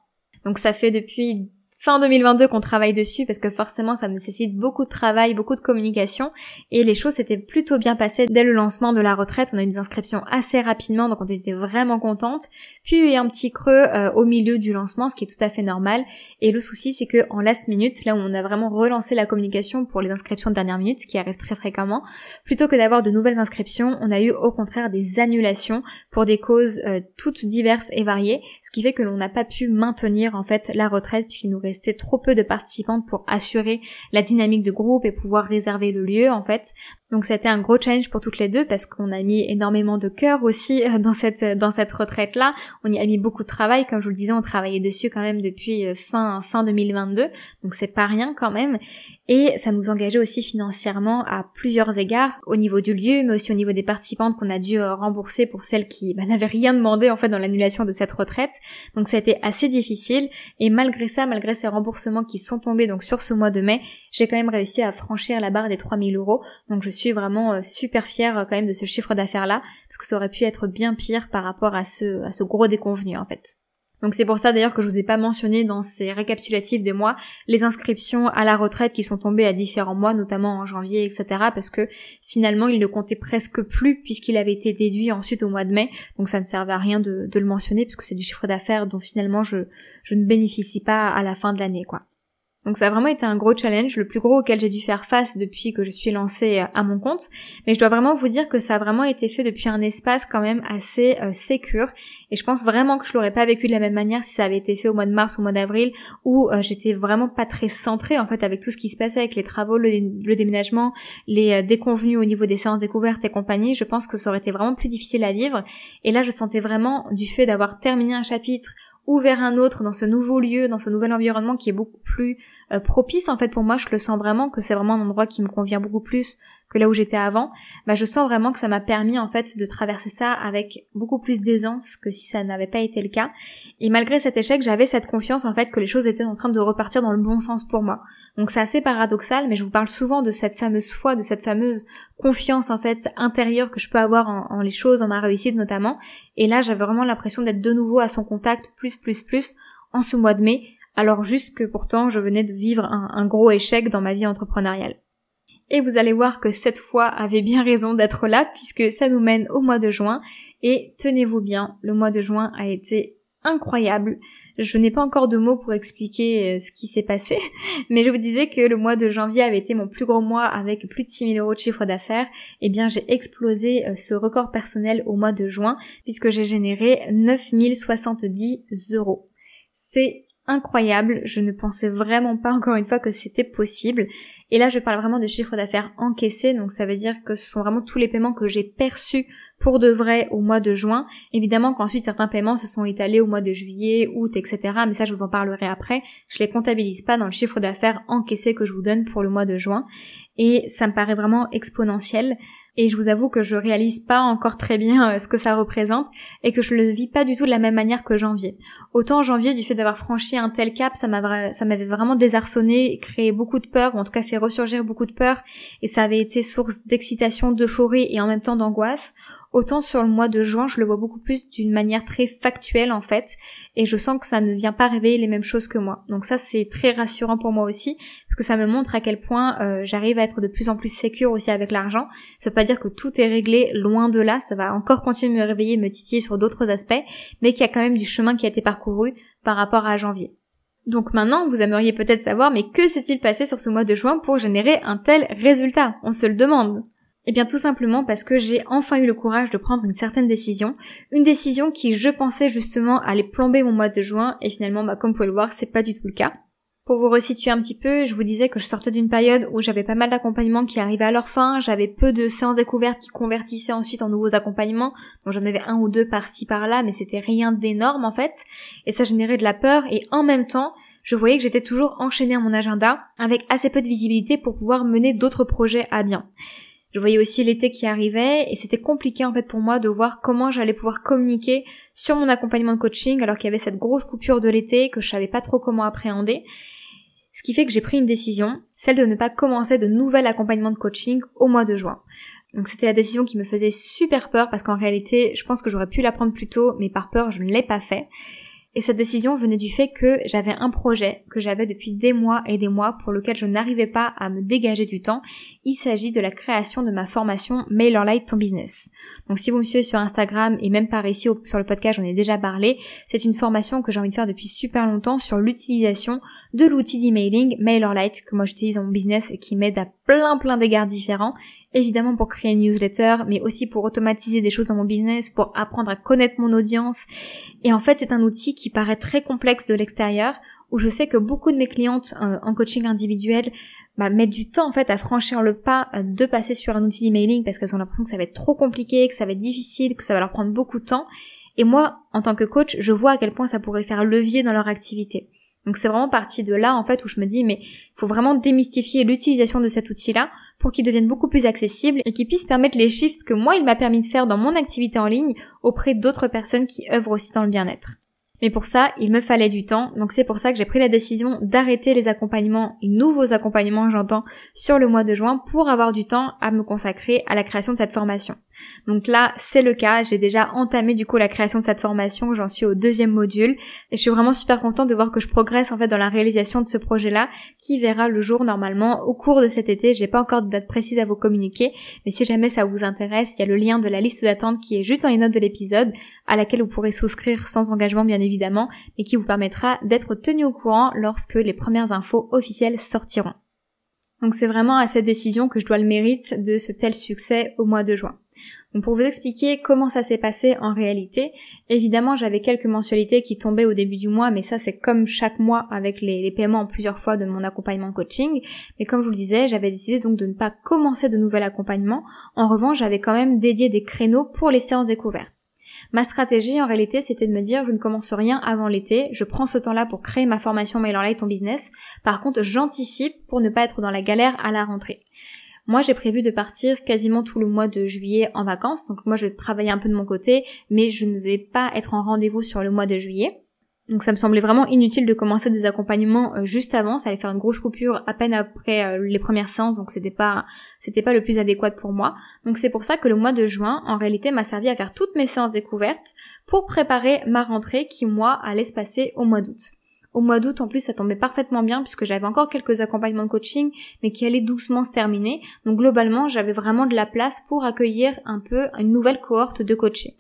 Donc ça fait depuis fin 2022 qu'on travaille dessus parce que forcément ça nécessite beaucoup de travail, beaucoup de communication et les choses s'étaient plutôt bien passées dès le lancement de la retraite. On a eu des inscriptions assez rapidement donc on était vraiment contente. Puis il y a un petit creux euh, au milieu du lancement ce qui est tout à fait normal et le souci c'est que en last minute, là où on a vraiment relancé la communication pour les inscriptions de dernière minute, ce qui arrive très fréquemment, plutôt que d'avoir de nouvelles inscriptions, on a eu au contraire des annulations pour des causes euh, toutes diverses et variées, ce qui fait que l'on n'a pas pu maintenir en fait la retraite puisqu'il nous restait trop peu de participantes pour assurer la dynamique de groupe et pouvoir réserver le lieu en fait. Donc c'était un gros challenge pour toutes les deux parce qu'on a mis énormément de cœur aussi euh, dans cette dans cette retraite là. On y a mis beaucoup de travail, comme je vous le disais, on travaillait dessus quand même depuis euh, fin fin 2022, donc c'est pas rien quand même. Et ça nous engageait aussi financièrement à plusieurs égards, au niveau du lieu, mais aussi au niveau des participantes qu'on a dû euh, rembourser pour celles qui bah, n'avaient rien demandé en fait dans l'annulation de cette retraite. Donc ça a été assez difficile. Et malgré ça, malgré ces remboursements qui sont tombés donc sur ce mois de mai, j'ai quand même réussi à franchir la barre des 3000 euros. Donc je suis vraiment euh, super fière euh, quand même de ce chiffre d'affaires là, parce que ça aurait pu être bien pire par rapport à ce, à ce gros déconvenu en fait. Donc c'est pour ça d'ailleurs que je vous ai pas mentionné dans ces récapitulatifs des mois les inscriptions à la retraite qui sont tombées à différents mois, notamment en janvier, etc. Parce que finalement il ne comptait presque plus puisqu'il avait été déduit ensuite au mois de mai. Donc ça ne servait à rien de, le mentionner puisque c'est du chiffre d'affaires dont finalement je ne bénéficie pas à la fin de l'année quoi. Donc ça a vraiment été un gros challenge, le plus gros auquel j'ai dû faire face depuis que je suis lancée euh, à mon compte. Mais je dois vraiment vous dire que ça a vraiment été fait depuis un espace quand même assez euh, sécure. Et je pense vraiment que je l'aurais pas vécu de la même manière si ça avait été fait au mois de mars ou au mois d'avril, où euh, j'étais vraiment pas très centrée en fait avec tout ce qui se passait avec les travaux, le, déménagement, les euh, déconvenus au niveau des séances découvertes et compagnie. Je pense que ça aurait été vraiment plus difficile à vivre. Et là je sentais vraiment du fait d'avoir terminé un chapitre ou vers un autre dans ce nouveau lieu, dans ce nouvel environnement qui est beaucoup plus euh, propice en fait pour moi, je le sens vraiment que c'est vraiment un endroit qui me convient beaucoup plus que là où j'étais avant, bah je sens vraiment que ça m'a permis en fait de traverser ça avec beaucoup plus d'aisance que si ça n'avait pas été le cas. Et malgré cet échec, j'avais cette confiance en fait que les choses étaient en train de repartir dans le bon sens pour moi. Donc c'est assez paradoxal, mais je vous parle souvent de cette fameuse foi, de cette fameuse confiance en fait intérieure que je peux avoir en, en les choses, en ma réussite notamment. Et là, j'avais vraiment l'impression d'être de nouveau à son contact, plus plus plus, en ce mois de mai, alors juste que pourtant je venais de vivre un, gros échec dans ma vie entrepreneuriale. Et vous allez voir que cette fois avait bien raison d'être là puisque ça nous mène au mois de juin et tenez-vous bien, le mois de juin a été incroyable. Je n'ai pas encore de mots pour expliquer euh, ce qui s'est passé, [LAUGHS] mais je vous disais que le mois de janvier avait été mon plus gros mois avec plus de 6000 euros de chiffre d'affaires. Eh bien, j'ai explosé euh, ce record personnel au mois de juin puisque j'ai généré 9070 euros. C'est incroyable, je ne pensais vraiment pas encore une fois que c'était possible. Et là, je parle vraiment de chiffre d'affaires encaissé, donc ça veut dire que ce sont vraiment tous les paiements que j'ai perçus pour de vrai au mois de juin. Évidemment qu'ensuite certains paiements se sont étalés au mois de juillet, août, etc. Mais ça, je vous en parlerai après. Je les comptabilise pas dans le chiffre d'affaires encaissé que je vous donne pour le mois de juin. Et ça me paraît vraiment exponentiel et je vous avoue que je réalise pas encore très bien euh, ce que ça représente et que je le vis pas du tout de la même manière que janvier. Autant janvier, du fait d'avoir franchi un tel cap, ça m'avait vraiment désarçonné, créé beaucoup de peur, ou en tout cas fait ressurgir beaucoup de peur, et ça avait été source d'excitation, d'euphorie et en même temps d'angoisse. Autant sur le mois de juin, je le vois beaucoup plus d'une manière très factuelle en fait, et je sens que ça ne vient pas réveiller les mêmes choses que moi. Donc ça c'est très rassurant pour moi aussi, parce que ça me montre à quel point euh, j'arrive à être de plus en plus sécure aussi avec l'argent. Ça veut pas dire que tout est réglé, loin de là, ça va encore continuer de me réveiller, me titiller sur d'autres aspects, mais qu'il y a quand même du chemin qui a été parcouru par rapport à janvier. Donc maintenant, vous aimeriez peut-être savoir, mais que s'est-il passé sur ce mois de juin pour générer un tel résultat? On se le demande. Eh bien tout simplement parce que j'ai enfin eu le courage de prendre une certaine décision, une décision qui je pensais justement allait plomber mon mois de juin. Et finalement bah, comme vous pouvez le voir c'est pas du tout le cas. Pour vous resituer un petit peu, je vous disais que je sortais d'une période où j'avais pas mal d'accompagnements qui arrivaient à leur fin, j'avais peu de séances découvertes qui convertissaient ensuite en nouveaux accompagnements, donc j'en avais un ou deux par-ci par-là, mais c'était rien d'énorme en fait, et ça générait de la peur, et en même temps, je voyais que j'étais toujours enchaînée à mon agenda, avec assez peu de visibilité pour pouvoir mener d'autres projets à bien. Je voyais aussi l'été qui arrivait et c'était compliqué en fait pour moi de voir comment j'allais pouvoir communiquer sur mon accompagnement de coaching alors qu'il y avait cette grosse coupure de l'été que je savais pas trop comment appréhender. Ce qui fait que j'ai pris une décision, celle de ne pas commencer de nouvel accompagnement de coaching au mois de juin. Donc c'était la décision qui me faisait super peur parce qu'en réalité, je pense que j'aurais pu la prendre plus tôt, mais par peur, je ne l'ai pas fait. Et cette décision venait du fait que j'avais un projet que j'avais depuis des mois et des mois pour lequel je n'arrivais pas à me dégager du temps. Il s'agit de la création de ma formation MailerLite ton business. Donc si vous me suivez sur Instagram et même par ici sur le podcast, j'en ai déjà parlé, c'est une formation que j'ai envie de faire depuis super longtemps sur l'utilisation de l'outil d'emailing MailerLite que moi j'utilise dans mon business et qui m'aide à plein plein d'égards différents évidemment pour créer une newsletter, mais aussi pour automatiser des choses dans mon business, pour apprendre à connaître mon audience. Et en fait, c'est un outil qui paraît très complexe de l'extérieur, où je sais que beaucoup de mes clientes euh, en coaching individuel bah, mettent du temps en fait à franchir le pas euh, de passer sur un outil d'emailing parce qu'elles ont l'impression que ça va être trop compliqué, que ça va être difficile, que ça va leur prendre beaucoup de temps. Et moi, en tant que coach, je vois à quel point ça pourrait faire levier dans leur activité. Donc c'est vraiment parti de là en fait où je me dis mais il faut vraiment démystifier l'utilisation de cet outil-là pour qu'il devienne beaucoup plus accessible et qu'il puisse permettre les shifts que moi il m'a permis de faire dans mon activité en ligne auprès d'autres personnes qui œuvrent aussi dans le bien-être. Mais pour ça, il me fallait du temps, donc c'est pour ça que j'ai pris la décision d'arrêter les accompagnements, les nouveaux accompagnements j'entends, sur le mois de juin pour avoir du temps à me consacrer à la création de cette formation. Donc là, c'est le cas, j'ai déjà entamé du coup la création de cette formation, j'en suis au deuxième module, et je suis vraiment super contente de voir que je progresse en fait dans la réalisation de ce projet-là, qui verra le jour normalement au cours de cet été, j'ai pas encore de date précise à vous communiquer, mais si jamais ça vous intéresse, il y a le lien de la liste d'attente qui est juste dans les notes de l'épisode, à laquelle vous pourrez souscrire sans engagement bien évidemment, et qui vous permettra d'être tenu au courant lorsque les premières infos officielles sortiront. Donc c'est vraiment à cette décision que je dois le mérite de ce tel succès au mois de juin. Donc pour vous expliquer comment ça s'est passé en réalité, évidemment j'avais quelques mensualités qui tombaient au début du mois, mais ça c'est comme chaque mois avec les, paiements en plusieurs fois de mon accompagnement coaching. Mais comme je vous le disais, j'avais décidé donc de ne pas commencer de nouvel accompagnement. En revanche, j'avais quand même dédié des créneaux pour les séances découvertes. Ma stratégie en réalité c'était de me dire je ne commence rien avant l'été, je prends ce temps-là pour créer ma formation MailerLite ton business. Par contre j'anticipe pour ne pas être dans la galère à la rentrée. Moi, j'ai prévu de partir quasiment tout le mois de juillet en vacances. Donc moi, je vais un peu de mon côté, mais je ne vais pas être en rendez-vous sur le mois de juillet. Donc ça me semblait vraiment inutile de commencer des accompagnements euh, juste avant, ça allait faire une grosse coupure à peine après euh, les premières séances, donc c'était pas c'était pas le plus adéquat pour moi. Donc c'est pour ça que le mois de juin, en réalité, m'a servi à faire toutes mes séances découvertes pour préparer ma rentrée qui moi allait se passer au mois d'août. Au mois d'août, en plus, ça tombait parfaitement bien puisque j'avais encore quelques accompagnements de coaching, mais qui allaient doucement se terminer. Donc globalement, j'avais vraiment de la place pour accueillir un peu une nouvelle cohorte de coachés.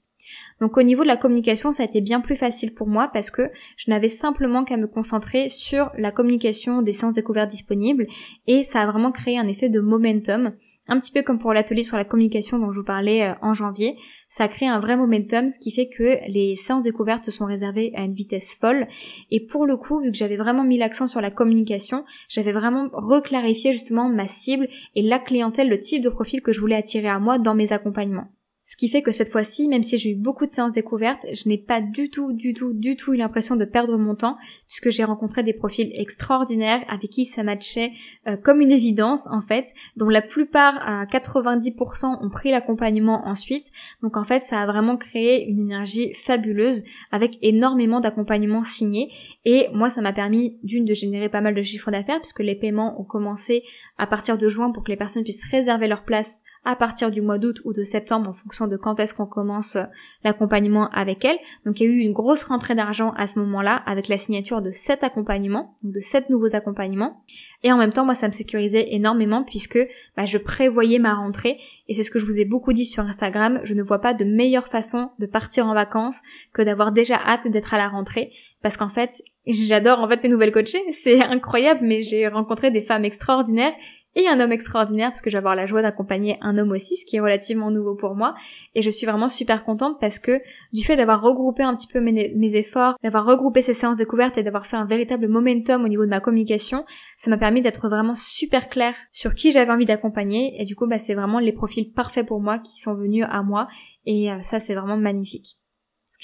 Donc au niveau de la communication, ça a été bien plus facile pour moi parce que je n'avais simplement qu'à me concentrer sur la communication des séances découvertes disponibles et ça a vraiment créé un effet de momentum un petit peu comme pour l'atelier sur la communication dont je vous parlais euh, en janvier, ça a créé un vrai momentum, ce qui fait que les séances découvertes se sont réservées à une vitesse folle. Et pour le coup, vu que j'avais vraiment mis l'accent sur la communication, j'avais vraiment reclarifié justement ma cible et la clientèle, le type de profil que je voulais attirer à moi dans mes accompagnements. Ce qui fait que cette fois-ci, même si j'ai eu beaucoup de séances découvertes, je n'ai pas du tout, du tout, du tout eu l'impression de perdre mon temps, puisque j'ai rencontré des profils extraordinaires avec qui ça matchait euh, comme une évidence en fait, dont la plupart à 90% ont pris l'accompagnement ensuite. Donc en fait, ça a vraiment créé une énergie fabuleuse avec énormément d'accompagnements signés. Et moi, ça m'a permis d'une de générer pas mal de chiffres d'affaires, puisque les paiements ont commencé à partir de juin pour que les personnes puissent réserver leur place à partir du mois d'août ou de septembre en fonction de quand est-ce qu'on commence euh, l'accompagnement avec elle. Donc il y a eu une grosse rentrée d'argent à ce moment-là avec la signature de sept accompagnements, de sept nouveaux accompagnements. Et en même temps, moi, ça me sécurisait énormément puisque bah, je prévoyais ma rentrée. Et c'est ce que je vous ai beaucoup dit sur Instagram. Je ne vois pas de meilleure façon de partir en vacances que d'avoir déjà hâte d'être à la rentrée. Parce qu'en fait, j'adore en fait mes nouvelles coachées. [LAUGHS] C'est incroyable, mais j'ai rencontré des femmes extraordinaires et un homme extraordinaire parce que je vais avoir la joie d'accompagner un homme aussi, ce qui est relativement nouveau pour moi. Et je suis vraiment super contente parce que du fait d'avoir regroupé un petit peu mes, efforts, d'avoir regroupé ces séances découvertes et d'avoir fait un véritable momentum au niveau de ma communication, ça m'a permis d'être vraiment super claire sur qui j'avais envie d'accompagner. Et du coup, bah, c'est vraiment les profils parfaits pour moi qui sont venus à moi. Et euh, ça, c'est vraiment magnifique.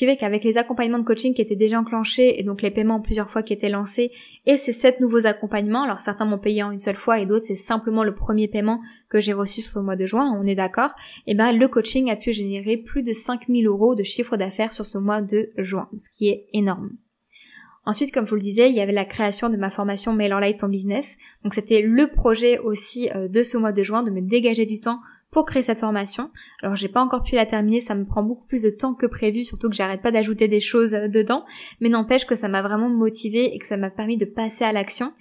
Qui fait qu'avec les accompagnements de coaching qui étaient déjà enclenchés et donc les paiements plusieurs fois qui étaient lancés et ces sept nouveaux accompagnements, alors certains m'ont payé en une seule fois et d'autres c'est simplement le premier paiement que j'ai reçu sur ce mois de juin, on est d'accord, et ben le coaching a pu générer plus de 5000 euros de chiffre d'affaires sur ce mois de juin, ce qui est énorme. Ensuite, comme je vous le disais, il y avait la création de ma formation MailerLite en business. Donc c'était le projet aussi euh, de ce mois de juin, de me dégager du temps pour créer cette formation. Alors j'ai pas encore pu la terminer, ça me prend beaucoup plus de temps que prévu, surtout que j'arrête pas d'ajouter des choses euh, dedans, mais n'empêche que ça m'a vraiment motivée et que ça m'a permis de passer à l'action.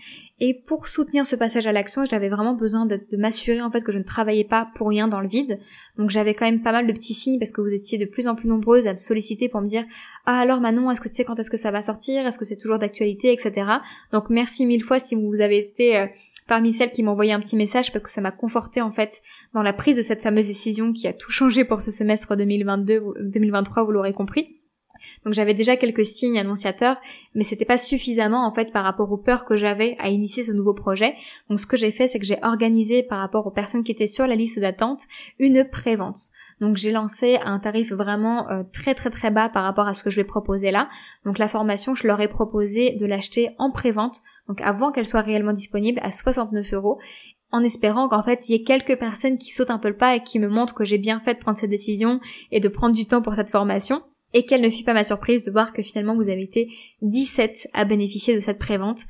Et pour soutenir ce passage à l'action, j'avais vraiment besoin de, m'assurer en fait que je ne travaillais pas pour rien dans le vide. Donc j'avais quand même pas mal de petits signes parce que vous étiez de plus en plus nombreuses à me solliciter pour me dire ah alors Manon est-ce que tu sais quand est-ce que ça va sortir, est-ce que c'est toujours d'actualité, etc. Donc merci mille fois si vous avez été parmi celles qui m'ont envoyé un petit message parce que ça m'a conforté en fait dans la prise de cette fameuse décision qui a tout changé pour ce semestre 2022 2023 vous l'aurez compris. Donc j'avais déjà quelques signes annonciateurs, mais c'était pas suffisamment en fait par rapport aux peurs que j'avais à initier ce nouveau projet. Donc ce que j'ai fait, c'est que j'ai organisé par rapport aux personnes qui étaient sur la liste d'attente une pré-vente. Donc j'ai lancé un tarif vraiment euh, très très très bas par rapport à ce que je vais proposer là. Donc la formation, je leur ai proposé de l'acheter en pré-vente donc avant qu'elle soit réellement disponible, à 69 euros, en espérant qu'en fait il y ait quelques personnes qui sautent un peu le pas et qui me montrent que j'ai bien fait de prendre cette décision et de prendre du temps pour cette formation. Et quelle ne fut pas ma surprise de voir que finalement vous avez été 17 à bénéficier de cette prévente.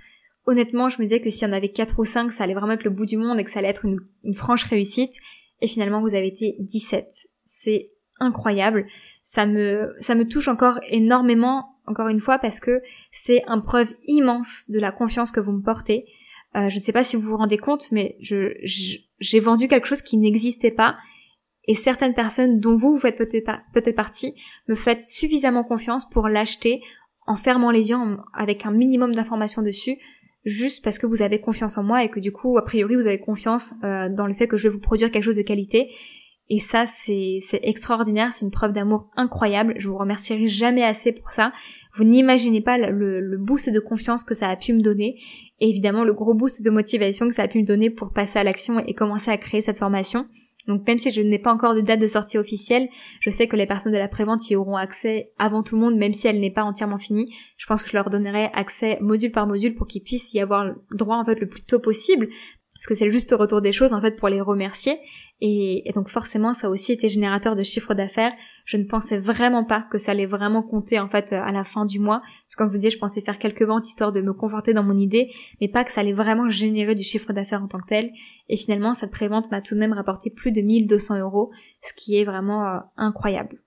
Honnêtement, je me disais que s'il y en avait 4 ou 5, ça allait vraiment être le bout du monde et que ça allait être une, une franche réussite. Et finalement, vous avez été 17. C'est incroyable. Ça me, ça me touche encore énormément encore une fois, parce que c'est une preuve immense de la confiance que vous me portez. Euh, je ne sais pas si vous vous rendez compte, mais j'ai vendu quelque chose qui n'existait pas. Et certaines personnes dont vous, vous faites peut-être, peut-être partie, me faites suffisamment confiance pour l'acheter en fermant les yeux avec un minimum d'informations dessus, juste parce que vous avez confiance en moi et que du coup, a priori, vous avez confiance euh, dans le fait que je vais vous produire quelque chose de qualité. Et ça, c'est extraordinaire, c'est une preuve d'amour incroyable. Je vous remercierai jamais assez pour ça. Vous n'imaginez pas le, boost de confiance que ça a pu me donner. Et évidemment, le gros boost de motivation que ça a pu me donner pour passer à l'action et commencer à créer cette formation. Donc même si je n'ai pas encore de date de sortie officielle, je sais que les personnes de la prévente y auront accès avant tout le monde, même si elle n'est pas entièrement finie. Je pense que je leur donnerai accès module par module pour qu'ils puissent y avoir droit en fait le plus tôt possible, parce que c'est le juste retour des choses en fait pour les remercier et, donc forcément ça a aussi été générateur de chiffre d'affaires. Je ne pensais vraiment pas que ça allait vraiment compter en fait à la fin du mois. Parce comme je vous disais, je pensais faire quelques ventes histoire de me conforter dans mon idée, mais pas que ça allait vraiment générer du chiffre d'affaires en tant que tel. Et finalement cette prévente m'a tout de même rapporté plus de 1200 euros, ce qui est vraiment euh, incroyable.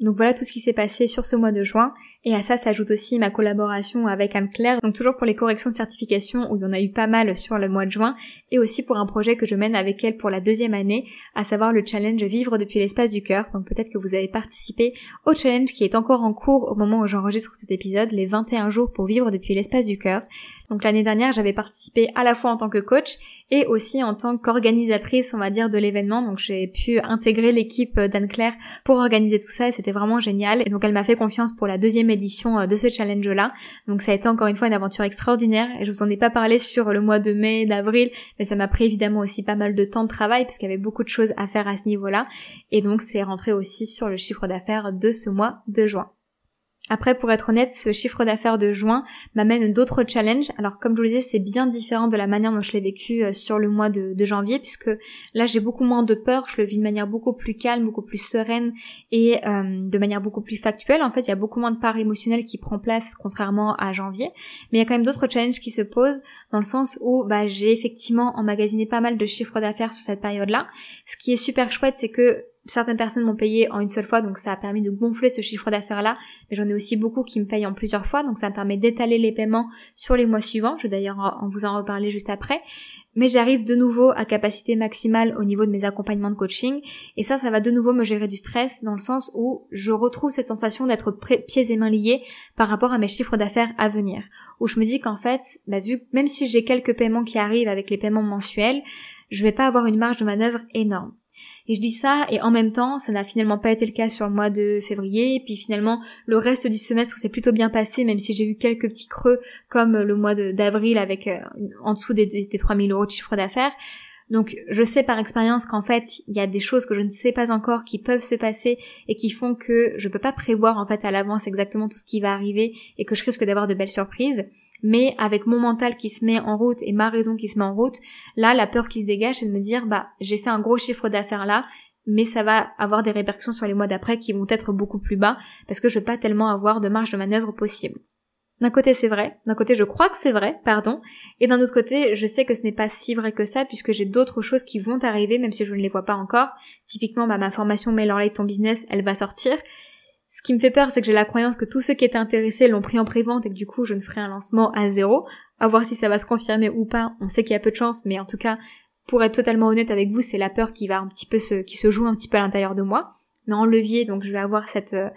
Donc voilà tout ce qui s'est passé sur ce mois de juin. Et à ça s'ajoute aussi ma collaboration avec Anne-Claire, donc toujours pour les corrections de certification où il y en a eu pas mal sur le mois de juin, et aussi pour un projet que je mène avec elle pour la deuxième année, à savoir le challenge Vivre depuis l'espace du cœur. Donc peut-être que vous avez participé au challenge qui est encore en cours au moment où j'enregistre cet épisode, les 21 jours pour vivre depuis l'espace du cœur. Donc l'année dernière, j'avais participé à la fois en tant que coach et aussi en tant qu'organisatrice, on va dire, de l'événement. Donc j'ai pu intégrer l'équipe d'Anne-Claire pour organiser tout ça et c'était vraiment génial. Et donc elle m'a fait confiance pour la deuxième édition euh, de ce challenge-là. Donc ça a été encore une fois une aventure extraordinaire et je vous en ai pas parlé sur le mois de mai, d'avril, mais ça m'a pris évidemment aussi pas mal de temps de travail parce qu'il y avait beaucoup de choses à faire à ce niveau-là. Et donc c'est rentré aussi sur le chiffre d'affaires de ce mois de juin. Après, pour être honnête, ce chiffre d'affaires de juin m'amène d'autres challenges. Alors, comme je vous le disais, c'est bien différent de la manière dont je l'ai vécu euh, sur le mois de, janvier, puisque là, j'ai beaucoup moins de peur, je le vis de manière beaucoup plus calme, beaucoup plus sereine et euh, de manière beaucoup plus factuelle. En fait, il y a beaucoup moins de part émotionnelle qui prend place, contrairement à janvier. Mais il y a quand même d'autres challenges qui se posent, dans le sens où bah, j'ai effectivement emmagasiné pas mal de chiffres d'affaires sur cette période-là. Ce qui est super chouette, c'est que certaines personnes m'ont payé en une seule fois, donc ça a permis de gonfler ce chiffre d'affaires-là. Mais j'en ai aussi beaucoup qui me payent en plusieurs fois, donc ça me permet d'étaler les paiements sur les mois suivants. Je vais d'ailleurs en vous en reparler juste après. Mais j'arrive de nouveau à capacité maximale au niveau de mes accompagnements de coaching. Et ça, ça va de nouveau me gérer du stress dans le sens où je retrouve cette sensation d'être pieds et mains liés par rapport à mes chiffres d'affaires à venir. Où je me dis qu'en fait, bah, vu, même si j'ai quelques paiements qui arrivent avec les paiements mensuels, je vais pas avoir une marge de manœuvre énorme. Et je dis ça, et en même temps, ça n'a finalement pas été le cas sur le mois de février, puis finalement, le reste du semestre s'est plutôt bien passé, même si j'ai eu quelques petits creux, comme le mois d'avril avec euh, en dessous des, des 3000 euros de chiffre d'affaires. Donc je sais par expérience qu'en fait il y a des choses que je ne sais pas encore qui peuvent se passer et qui font que je peux pas prévoir en fait à l'avance exactement tout ce qui va arriver et que je risque d'avoir de belles surprises mais avec mon mental qui se met en route et ma raison qui se met en route, là, la peur qui se dégage, c'est de me dire, bah, j'ai fait un gros chiffre d'affaires là, mais ça va avoir des répercussions sur les mois d'après qui vont être beaucoup plus bas, parce que je vais pas tellement avoir de marge de manœuvre possible. D'un côté c'est vrai, d'un côté je crois que c'est vrai, pardon, et d'un autre côté je sais que ce n'est pas si vrai que ça puisque j'ai d'autres choses qui vont arriver même si je ne les vois pas encore. Typiquement bah, ma formation Mail Light ton business elle va sortir ce qui me fait peur, c'est que j'ai la croyance que tous ceux qui étaient intéressés l'ont pris en prévente et que du coup je ne ferai un lancement à zéro. À voir si ça va se confirmer ou pas. On sait qu'il y a peu de chance, mais en tout cas, pour être totalement honnête avec vous, c'est la peur qui va un petit peu se, qui se joue un petit peu à l'intérieur de moi. Mais en levier, donc je vais avoir cette, euh,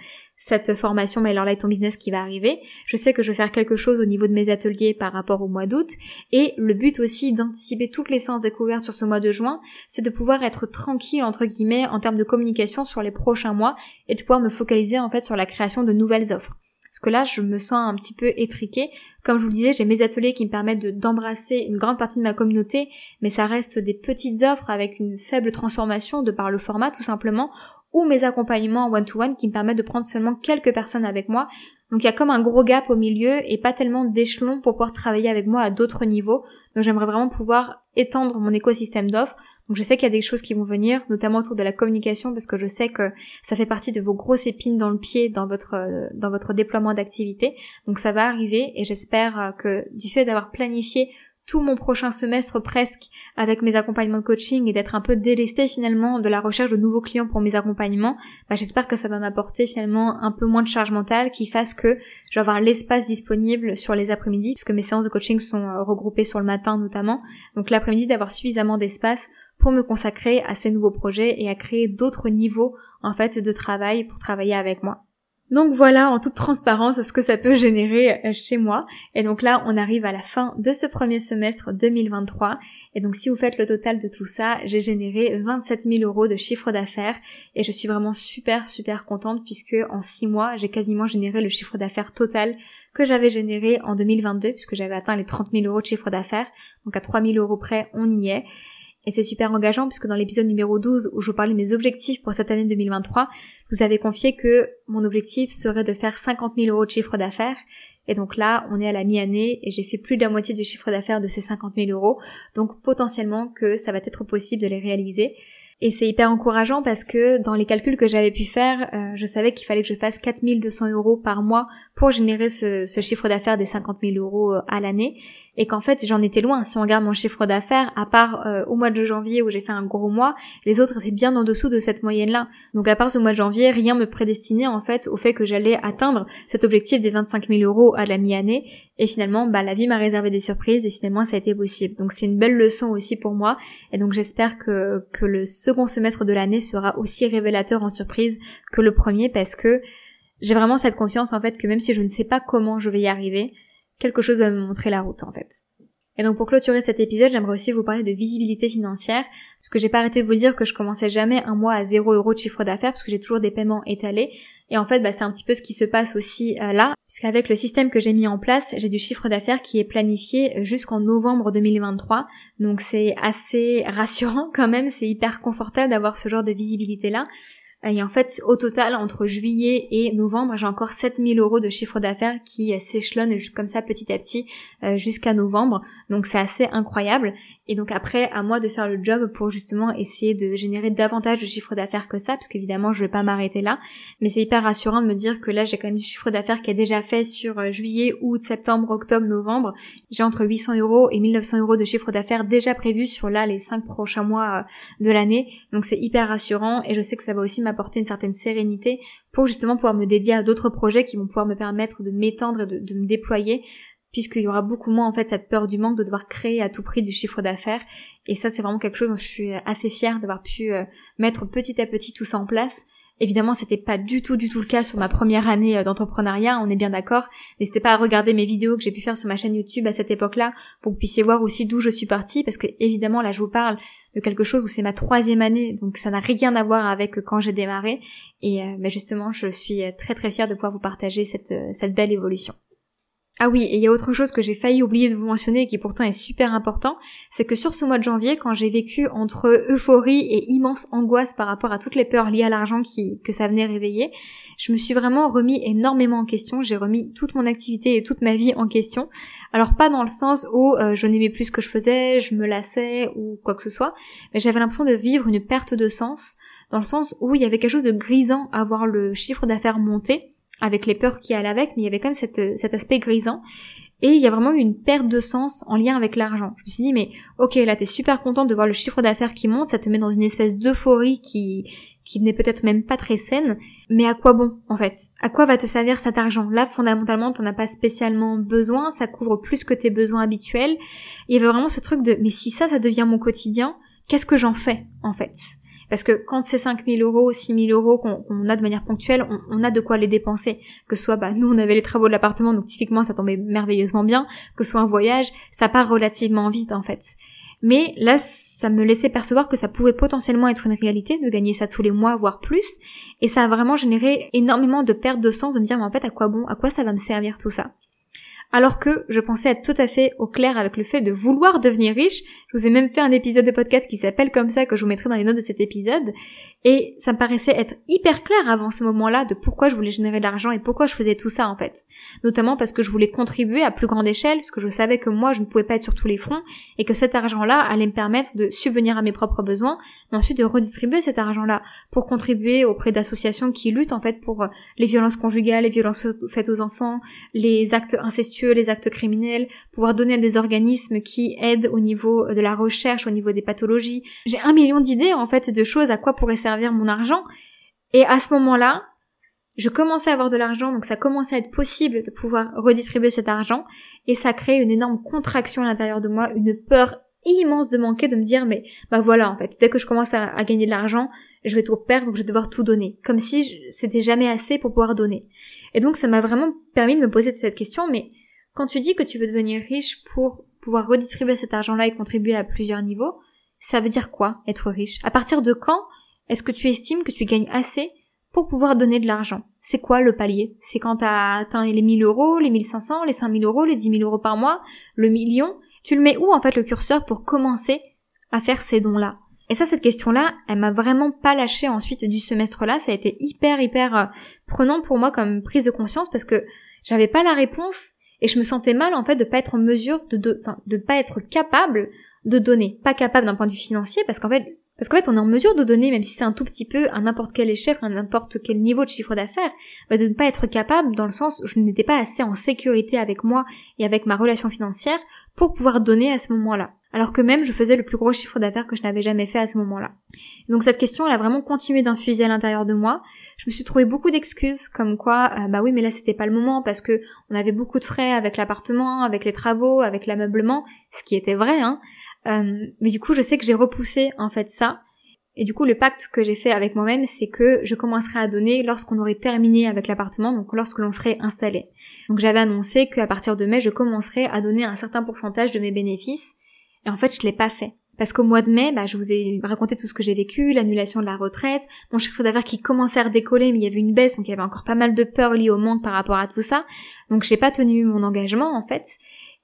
cette formation Light ton business qui va arriver. Je sais que je vais faire quelque chose au niveau de mes ateliers par rapport au mois d'août. Et le but aussi d'anticiper toutes les séances découvertes sur ce mois de juin, c'est de pouvoir être tranquille, entre guillemets, en termes de communication sur les prochains mois et de pouvoir me focaliser en fait sur la création de nouvelles offres. Parce que là, je me sens un petit peu étriquée. Comme je vous le disais, j'ai mes ateliers qui me permettent d'embrasser une grande partie de ma communauté, mais ça reste des petites offres avec une faible transformation de par le format tout simplement, ou mes accompagnements en one-to-one qui me permettent de prendre seulement quelques personnes avec moi. Donc il y a comme un gros gap au milieu et pas tellement d'échelons pour pouvoir travailler avec moi à d'autres niveaux. Donc j'aimerais vraiment pouvoir étendre mon écosystème d'offres. Donc je sais qu'il y a des choses qui vont venir, notamment autour de la communication, parce que je sais que ça fait partie de vos grosses épines dans le pied dans votre dans votre déploiement d'activité. Donc ça va arriver et j'espère que du fait d'avoir planifié tout mon prochain semestre presque avec mes accompagnements de coaching et d'être un peu délesté finalement de la recherche de nouveaux clients pour mes accompagnements, bah, j'espère que ça va m'apporter finalement un peu moins de charge mentale qui fasse que je vais avoir l'espace disponible sur les après-midi puisque mes séances de coaching sont euh, regroupées sur le matin notamment. Donc l'après-midi d'avoir suffisamment d'espace pour me consacrer à ces nouveaux projets et à créer d'autres niveaux en fait de travail pour travailler avec moi. Donc voilà en toute transparence ce que ça peut générer euh, chez moi. Et donc là on arrive à la fin de ce premier semestre 2023. Et donc si vous faites le total de tout ça, j'ai généré 27 000 euros de chiffre d'affaires. Et je suis vraiment super super contente puisque en 6 mois j'ai quasiment généré le chiffre d'affaires total que j'avais généré en 2022 puisque j'avais atteint les 30 000 euros de chiffre d'affaires. Donc à 3 000 euros près on y est. Et c'est super engageant puisque dans l'épisode numéro 12 où je vous parlais de mes objectifs pour cette année 2023, je vous avais confié que mon objectif serait de faire 50 000 euros de chiffre d'affaires. Et donc là, on est à la mi-année et j'ai fait plus de la moitié du chiffre d'affaires de ces 50 000 euros. Donc potentiellement que ça va être possible de les réaliser. Et c'est hyper encourageant parce que dans les calculs que j'avais pu faire, euh, je savais qu'il fallait que je fasse 4200 euros par mois pour générer ce, ce chiffre d'affaires des 50 000 euros à l'année et qu'en fait j'en étais loin. Si on regarde mon chiffre d'affaires, à part euh, au mois de janvier où j'ai fait un gros mois, les autres étaient bien en dessous de cette moyenne-là. Donc à part ce mois de janvier, rien me prédestinait en fait au fait que j'allais atteindre cet objectif des 25 000 euros à la mi-année. Et finalement, bah la vie m'a réservé des surprises et finalement ça a été possible. Donc c'est une belle leçon aussi pour moi. Et donc j'espère que que le second semestre de l'année sera aussi révélateur en surprise que le premier parce que j'ai vraiment cette confiance en fait que même si je ne sais pas comment je vais y arriver, quelque chose va me montrer la route en fait. Et donc pour clôturer cet épisode, j'aimerais aussi vous parler de visibilité financière, parce que j'ai pas arrêté de vous dire que je commençais jamais un mois à 0 euros de chiffre d'affaires, parce que j'ai toujours des paiements étalés. Et en fait, bah, c'est un petit peu ce qui se passe aussi euh, là, puisqu'avec le système que j'ai mis en place, j'ai du chiffre d'affaires qui est planifié euh, jusqu'en novembre 2023. Donc c'est assez [LAUGHS] rassurant quand même, c'est hyper confortable d'avoir ce genre de visibilité là. Et en fait, au total, entre juillet et novembre, j'ai encore 7000 euros de chiffre d'affaires qui s'échelonnent comme ça petit à petit euh, jusqu'à novembre. Donc c'est assez incroyable. Et donc après, à moi de faire le job pour justement essayer de générer davantage de chiffre d'affaires que ça, parce qu'évidemment, je vais pas m'arrêter là. Mais c'est hyper rassurant de me dire que là, j'ai quand même du chiffre d'affaires qui est déjà fait sur euh, juillet, août, septembre, octobre, novembre. J'ai entre 800 euros et 1900 euros de chiffre d'affaires déjà prévu sur là les 5 prochains mois euh, de l'année. Donc c'est hyper rassurant et je sais que ça va aussi m'apporter une certaine sérénité pour justement pouvoir me dédier à d'autres projets qui vont pouvoir me permettre de m'étendre et de, de me déployer puisqu'il y aura beaucoup moins en fait cette peur du manque de devoir créer à tout prix du chiffre d'affaires et ça c'est vraiment quelque chose dont je suis assez fière d'avoir pu euh, mettre petit à petit tout ça en place. Évidemment, c'était pas du tout du tout le cas sur ma première année euh, d'entrepreneuriat, on est bien d'accord. N'hésitez pas à regarder mes vidéos que j'ai pu faire sur ma chaîne YouTube à cette époque-là pour que vous puissiez voir aussi d'où je suis partie parce que évidemment là je vous parle de quelque chose où c'est ma troisième année, donc ça n'a rien à voir avec quand j'ai démarré. Et euh, bah, justement, je suis très très fière de pouvoir vous partager cette, cette belle évolution. Ah oui, et il y a autre chose que j'ai failli oublier de vous mentionner et qui pourtant est super important, c'est que sur ce mois de janvier, quand j'ai vécu entre euphorie et immense angoisse par rapport à toutes les peurs liées à l'argent qui, que ça venait réveiller, je me suis vraiment remis énormément en question, j'ai remis toute mon activité et toute ma vie en question. Alors pas dans le sens où euh, je n'aimais plus ce que je faisais, je me lassais ou quoi que ce soit, mais j'avais l'impression de vivre une perte de sens, dans le sens où il y avait quelque chose de grisant à voir le chiffre d'affaires monter, avec les peurs qui allaient avec, mais il y avait quand même cette, cet aspect grisant. Et il y a vraiment une perte de sens en lien avec l'argent. Je me suis dit, mais ok, là t'es super contente de voir le chiffre d'affaires qui monte, ça te met dans une espèce d'euphorie qui, qui n'est peut-être même pas très saine, mais à quoi bon en fait? À quoi va te servir cet argent? Là, fondamentalement, t'en as pas spécialement besoin, ça couvre plus que tes besoins habituels. Il y avait vraiment ce truc de, mais si ça, ça devient mon quotidien, qu'est-ce que j'en fais en fait? Parce que quand c'est 5000 euros, 6000 euros qu'on a de manière ponctuelle, on, a de quoi les dépenser. Que ce soit, bah, nous, on avait les travaux de l'appartement, donc typiquement, ça tombait merveilleusement bien. Que ce soit un voyage, ça part relativement vite, en fait. Mais là, ça me laissait percevoir que ça pouvait potentiellement être une réalité, de gagner ça tous les mois, voire plus. Et ça a vraiment généré énormément de perte de sens, de me dire, mais en fait, à quoi bon, à quoi ça va me servir tout ça? Alors que je pensais être tout à fait au clair avec le fait de vouloir devenir riche. Je vous ai même fait un épisode de podcast qui s'appelle comme ça, que je vous mettrai dans les notes de cet épisode. Et ça me paraissait être hyper clair avant ce moment-là de pourquoi je voulais générer de l'argent et pourquoi je faisais tout ça en fait. Notamment parce que je voulais contribuer à plus grande échelle, parce que je savais que moi je ne pouvais pas être sur tous les fronts et que cet argent-là allait me permettre de subvenir à mes propres besoins, mais ensuite de redistribuer cet argent-là pour contribuer auprès d'associations qui luttent en fait pour les violences conjugales, les violences faites aux enfants, les actes incestueux, les actes criminels, pouvoir donner à des organismes qui aident au niveau de la recherche, au niveau des pathologies. J'ai un million d'idées en fait de choses à quoi pourrait servir mon argent. Et à ce moment-là, je commençais à avoir de l'argent, donc ça commençait à être possible de pouvoir redistribuer cet argent, et ça crée une énorme contraction à l'intérieur de moi, une peur immense de manquer, de me dire mais bah voilà en fait, dès que je commence à, gagner de l'argent, je vais tout perdre, donc je vais devoir tout donner, comme si c'était jamais assez pour pouvoir donner. Et donc ça m'a vraiment permis de me poser cette question, mais quand tu dis que tu veux devenir riche pour pouvoir redistribuer cet argent-là et contribuer à plusieurs niveaux, ça veut dire quoi être riche? À partir de quand est-ce que tu estimes que tu gagnes assez pour pouvoir donner de l'argent? C'est quoi le palier? C'est quand tu as atteint les 1000 euros, les 1500, les 5000 euros, les 10 000 euros par mois, le million? Tu le mets où en fait le curseur pour commencer à faire ces dons-là? Et ça, cette question-là, elle m'a vraiment pas lâché ensuite du semestre-là. Ça a été hyper, hyper euh, prenant pour moi comme prise de conscience parce que j'avais pas la réponse et je me sentais mal en fait de pas être en mesure de, de, de pas être capable de donner. Pas capable d'un point de vue financier parce qu'en fait, Parce qu'en fait, on est en mesure de donner, même si c'est un tout petit peu, à n'importe quel échelle, à n'importe quel niveau de chiffre d'affaires, bah, de ne pas être capable dans le sens où je n'étais pas assez en sécurité avec moi et avec ma relation financière pour pouvoir donner à ce moment-là. Alors que même je faisais le plus gros chiffre d'affaires que je n'avais jamais fait à ce moment-là. Donc cette question, elle a vraiment continué d'infuser à l'intérieur de moi. Je me suis trouvé beaucoup d'excuses, comme quoi, euh, bah oui, mais là c'était pas le moment parce que on avait beaucoup de frais avec l'appartement, avec les travaux, avec l'ameublement, ce qui était vrai, hein. Euh, mais du coup, je sais que j'ai repoussé en fait ça. Et du coup, le pacte que j'ai fait avec moi-même, c'est que je commencerai à donner lorsqu'on aurait terminé avec l'appartement, donc lorsque l'on serait installé. Donc j'avais annoncé qu'à partir de mai, je commencerai à donner un certain pourcentage de mes bénéfices. Et en fait, je l'ai pas fait. Parce qu'au mois de mai, bah, je vous ai raconté tout ce que j'ai vécu, l'annulation de la retraite, mon chiffre d'affaires qui commençait à redécoller, mais il y avait une baisse, donc il y avait encore pas mal de peur liée au manque par rapport à tout ça. Donc j'ai pas tenu mon engagement, en fait.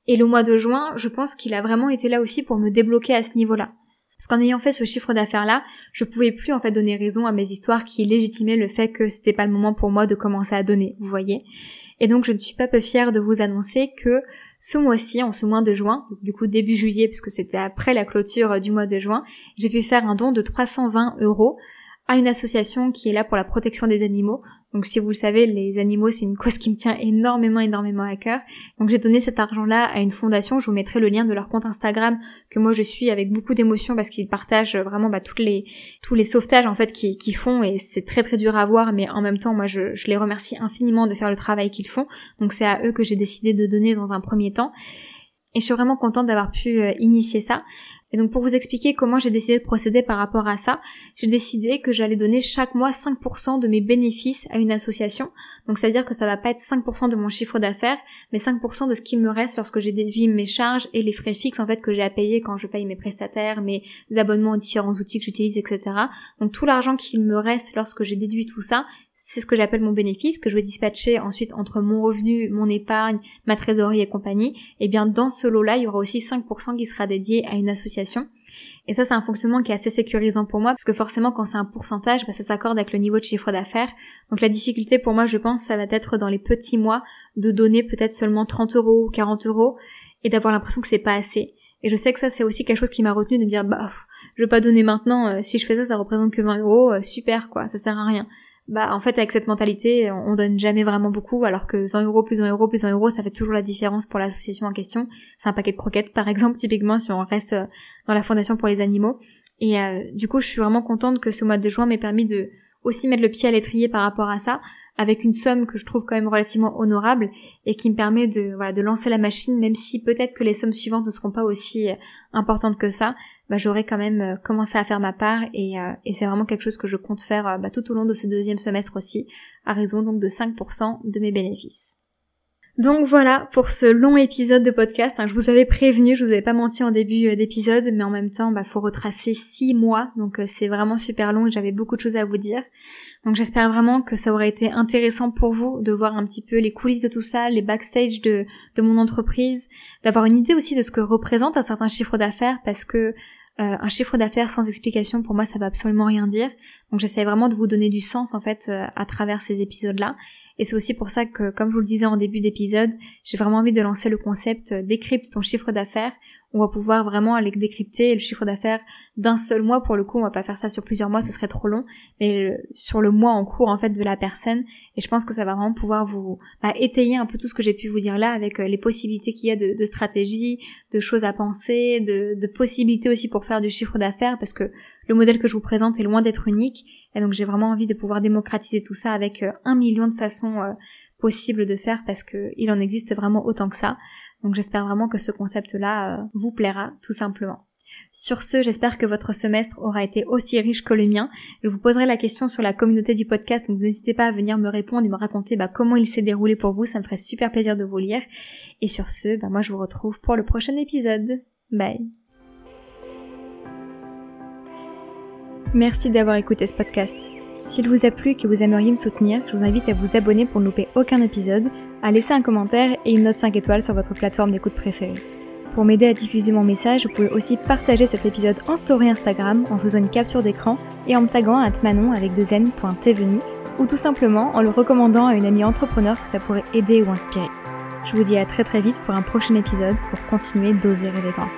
Et le mois de juin, je pense qu'il a vraiment été là aussi pour me débloquer à ce niveau-là. Parce qu'en ayant fait ce chiffre d'affaires-là, je pouvais plus en fait donner raison à mes histoires qui légitimaient le fait que c'était pas le moment pour moi de commencer à donner, vous voyez. Et donc je ne suis pas peu fière de vous annoncer que ce mois-ci, en ce mois de juin, du coup début juillet, puisque c'était après la clôture du mois de juin, j'ai pu faire un don de 320 euros à une association qui est là pour la protection des animaux. Donc si vous le savez, les animaux c'est une cause qui me tient énormément énormément à cœur. Donc j'ai donné cet argent-là à une fondation, je vous mettrai le lien de leur compte Instagram que moi je suis avec beaucoup d'émotion parce qu'ils partagent vraiment bah, toutes les tous les sauvetages en fait qu'ils font et c'est très très dur à voir mais en même temps moi je, je les remercie infiniment de faire le travail qu'ils font. Donc c'est à eux que j'ai décidé de donner dans un premier temps. Et je suis vraiment contente d'avoir pu euh, initier ça. Et donc pour vous expliquer comment j'ai décidé de procéder par rapport à ça, j'ai décidé que j'allais donner chaque mois 5% de mes bénéfices à une association. Donc ça veut dire que ça va pas être 5% de mon chiffre d'affaires, mais 5% de ce qu'il me reste lorsque j'ai déduit mes charges et les frais fixes en fait que j'ai à payer quand je paye mes prestataires, mes abonnements aux différents outils que j'utilise, etc. Donc tout l'argent qu'il me reste lorsque j'ai déduit tout ça, c'est ce que j'appelle mon bénéfice, que je vais dispatcher ensuite entre mon revenu, mon épargne, ma trésorerie et compagnie. Et bien dans ce lot-là, il y aura aussi 5% qui sera dédié à une association. Et ça, c'est un fonctionnement qui est assez sécurisant pour moi, parce que forcément, quand c'est un pourcentage, bah, ça s'accorde avec le niveau de chiffre d'affaires. Donc la difficulté pour moi, je pense, ça va être dans les petits mois de donner peut-être seulement 30 euros ou 40 euros, et d'avoir l'impression que c'est pas assez. Et je sais que ça, c'est aussi quelque chose qui m'a retenu de me dire, bah, je vais pas donner maintenant, euh, si je fais ça, ça représente que 20 euros, euh, super, quoi, ça sert à rien bah en fait avec cette mentalité on donne jamais vraiment beaucoup alors que 20 euros plus 20 euros plus 20 euros ça fait toujours la différence pour l'association en question. C'est un paquet de croquettes par exemple [LAUGHS] typiquement si on reste euh, dans la fondation pour les animaux. Et euh, du coup je suis vraiment contente que ce mois de juin m'ait permis de aussi mettre le pied à l'étrier par rapport à ça avec une somme que je trouve quand même relativement honorable et qui me permet de voilà de lancer la machine même si peut-être que les sommes suivantes ne seront pas aussi euh, importantes que ça bah, j'aurais quand même euh, commencé à faire ma part et, euh, et c'est vraiment quelque chose que je compte faire euh, bah, tout au long de ce deuxième semestre aussi, à raison donc de 5% de mes bénéfices. Donc voilà pour ce long épisode de podcast. Hein. je vous avais prévenu, je vous avais pas menti en début d'épisode, mais en même temps, bah faut retracer six mois, donc c'est vraiment super long j'avais beaucoup de choses à vous dire. Donc j'espère vraiment que ça aurait été intéressant pour vous de voir un petit peu les coulisses de tout ça, les backstage de, de mon entreprise, d'avoir une idée aussi de ce que représente un certain chiffre d'affaires, parce que euh, un chiffre d'affaires sans explication, pour moi, ça va absolument rien dire. Donc j'essaie vraiment de vous donner du sens en fait euh, à travers ces épisodes-là. Et c'est aussi pour ça que, comme je vous le disais en début d'épisode, j'ai vraiment envie de lancer le concept euh, décrypte ton chiffre d'affaires. On va pouvoir vraiment aller décrypter le chiffre d'affaires d'un seul mois. Pour le coup, on va pas faire ça sur plusieurs mois, ce serait trop long. Mais sur le mois en cours en fait de la personne. Et je pense que ça va vraiment pouvoir vous bah, étayer un peu tout ce que j'ai pu vous dire là avec euh, les possibilités qu'il y a de, de stratégies, de choses à penser, de, de possibilités aussi pour faire du chiffre d'affaires parce que le modèle que je vous présente est loin d'être unique. Et donc j'ai vraiment envie de pouvoir démocratiser tout ça avec euh, un million de façons euh, possibles de faire parce qu'il en existe vraiment autant que ça. Donc j'espère vraiment que ce concept-là euh, vous plaira tout simplement. Sur ce, j'espère que votre semestre aura été aussi riche que le mien. Je vous poserai la question sur la communauté du podcast, donc n'hésitez pas à venir me répondre et me raconter bah, comment il s'est déroulé pour vous, ça me ferait super plaisir de vous lire. Et sur ce, bah, moi je vous retrouve pour le prochain épisode. Bye Merci d'avoir écouté ce podcast. S'il vous a plu et que vous aimeriez me soutenir, je vous invite à vous abonner pour ne louper aucun épisode, à laisser un commentaire et une note 5 étoiles sur votre plateforme d'écoute préférée. Pour m'aider à diffuser mon message, vous pouvez aussi partager cet épisode en story Instagram en faisant une capture d'écran et en me taguant à manon avec deux n.tvenu ou tout simplement en le recommandant à une amie entrepreneur que ça pourrait aider ou inspirer. Je vous dis à très très vite pour un prochain épisode pour continuer d'oser rêver grand.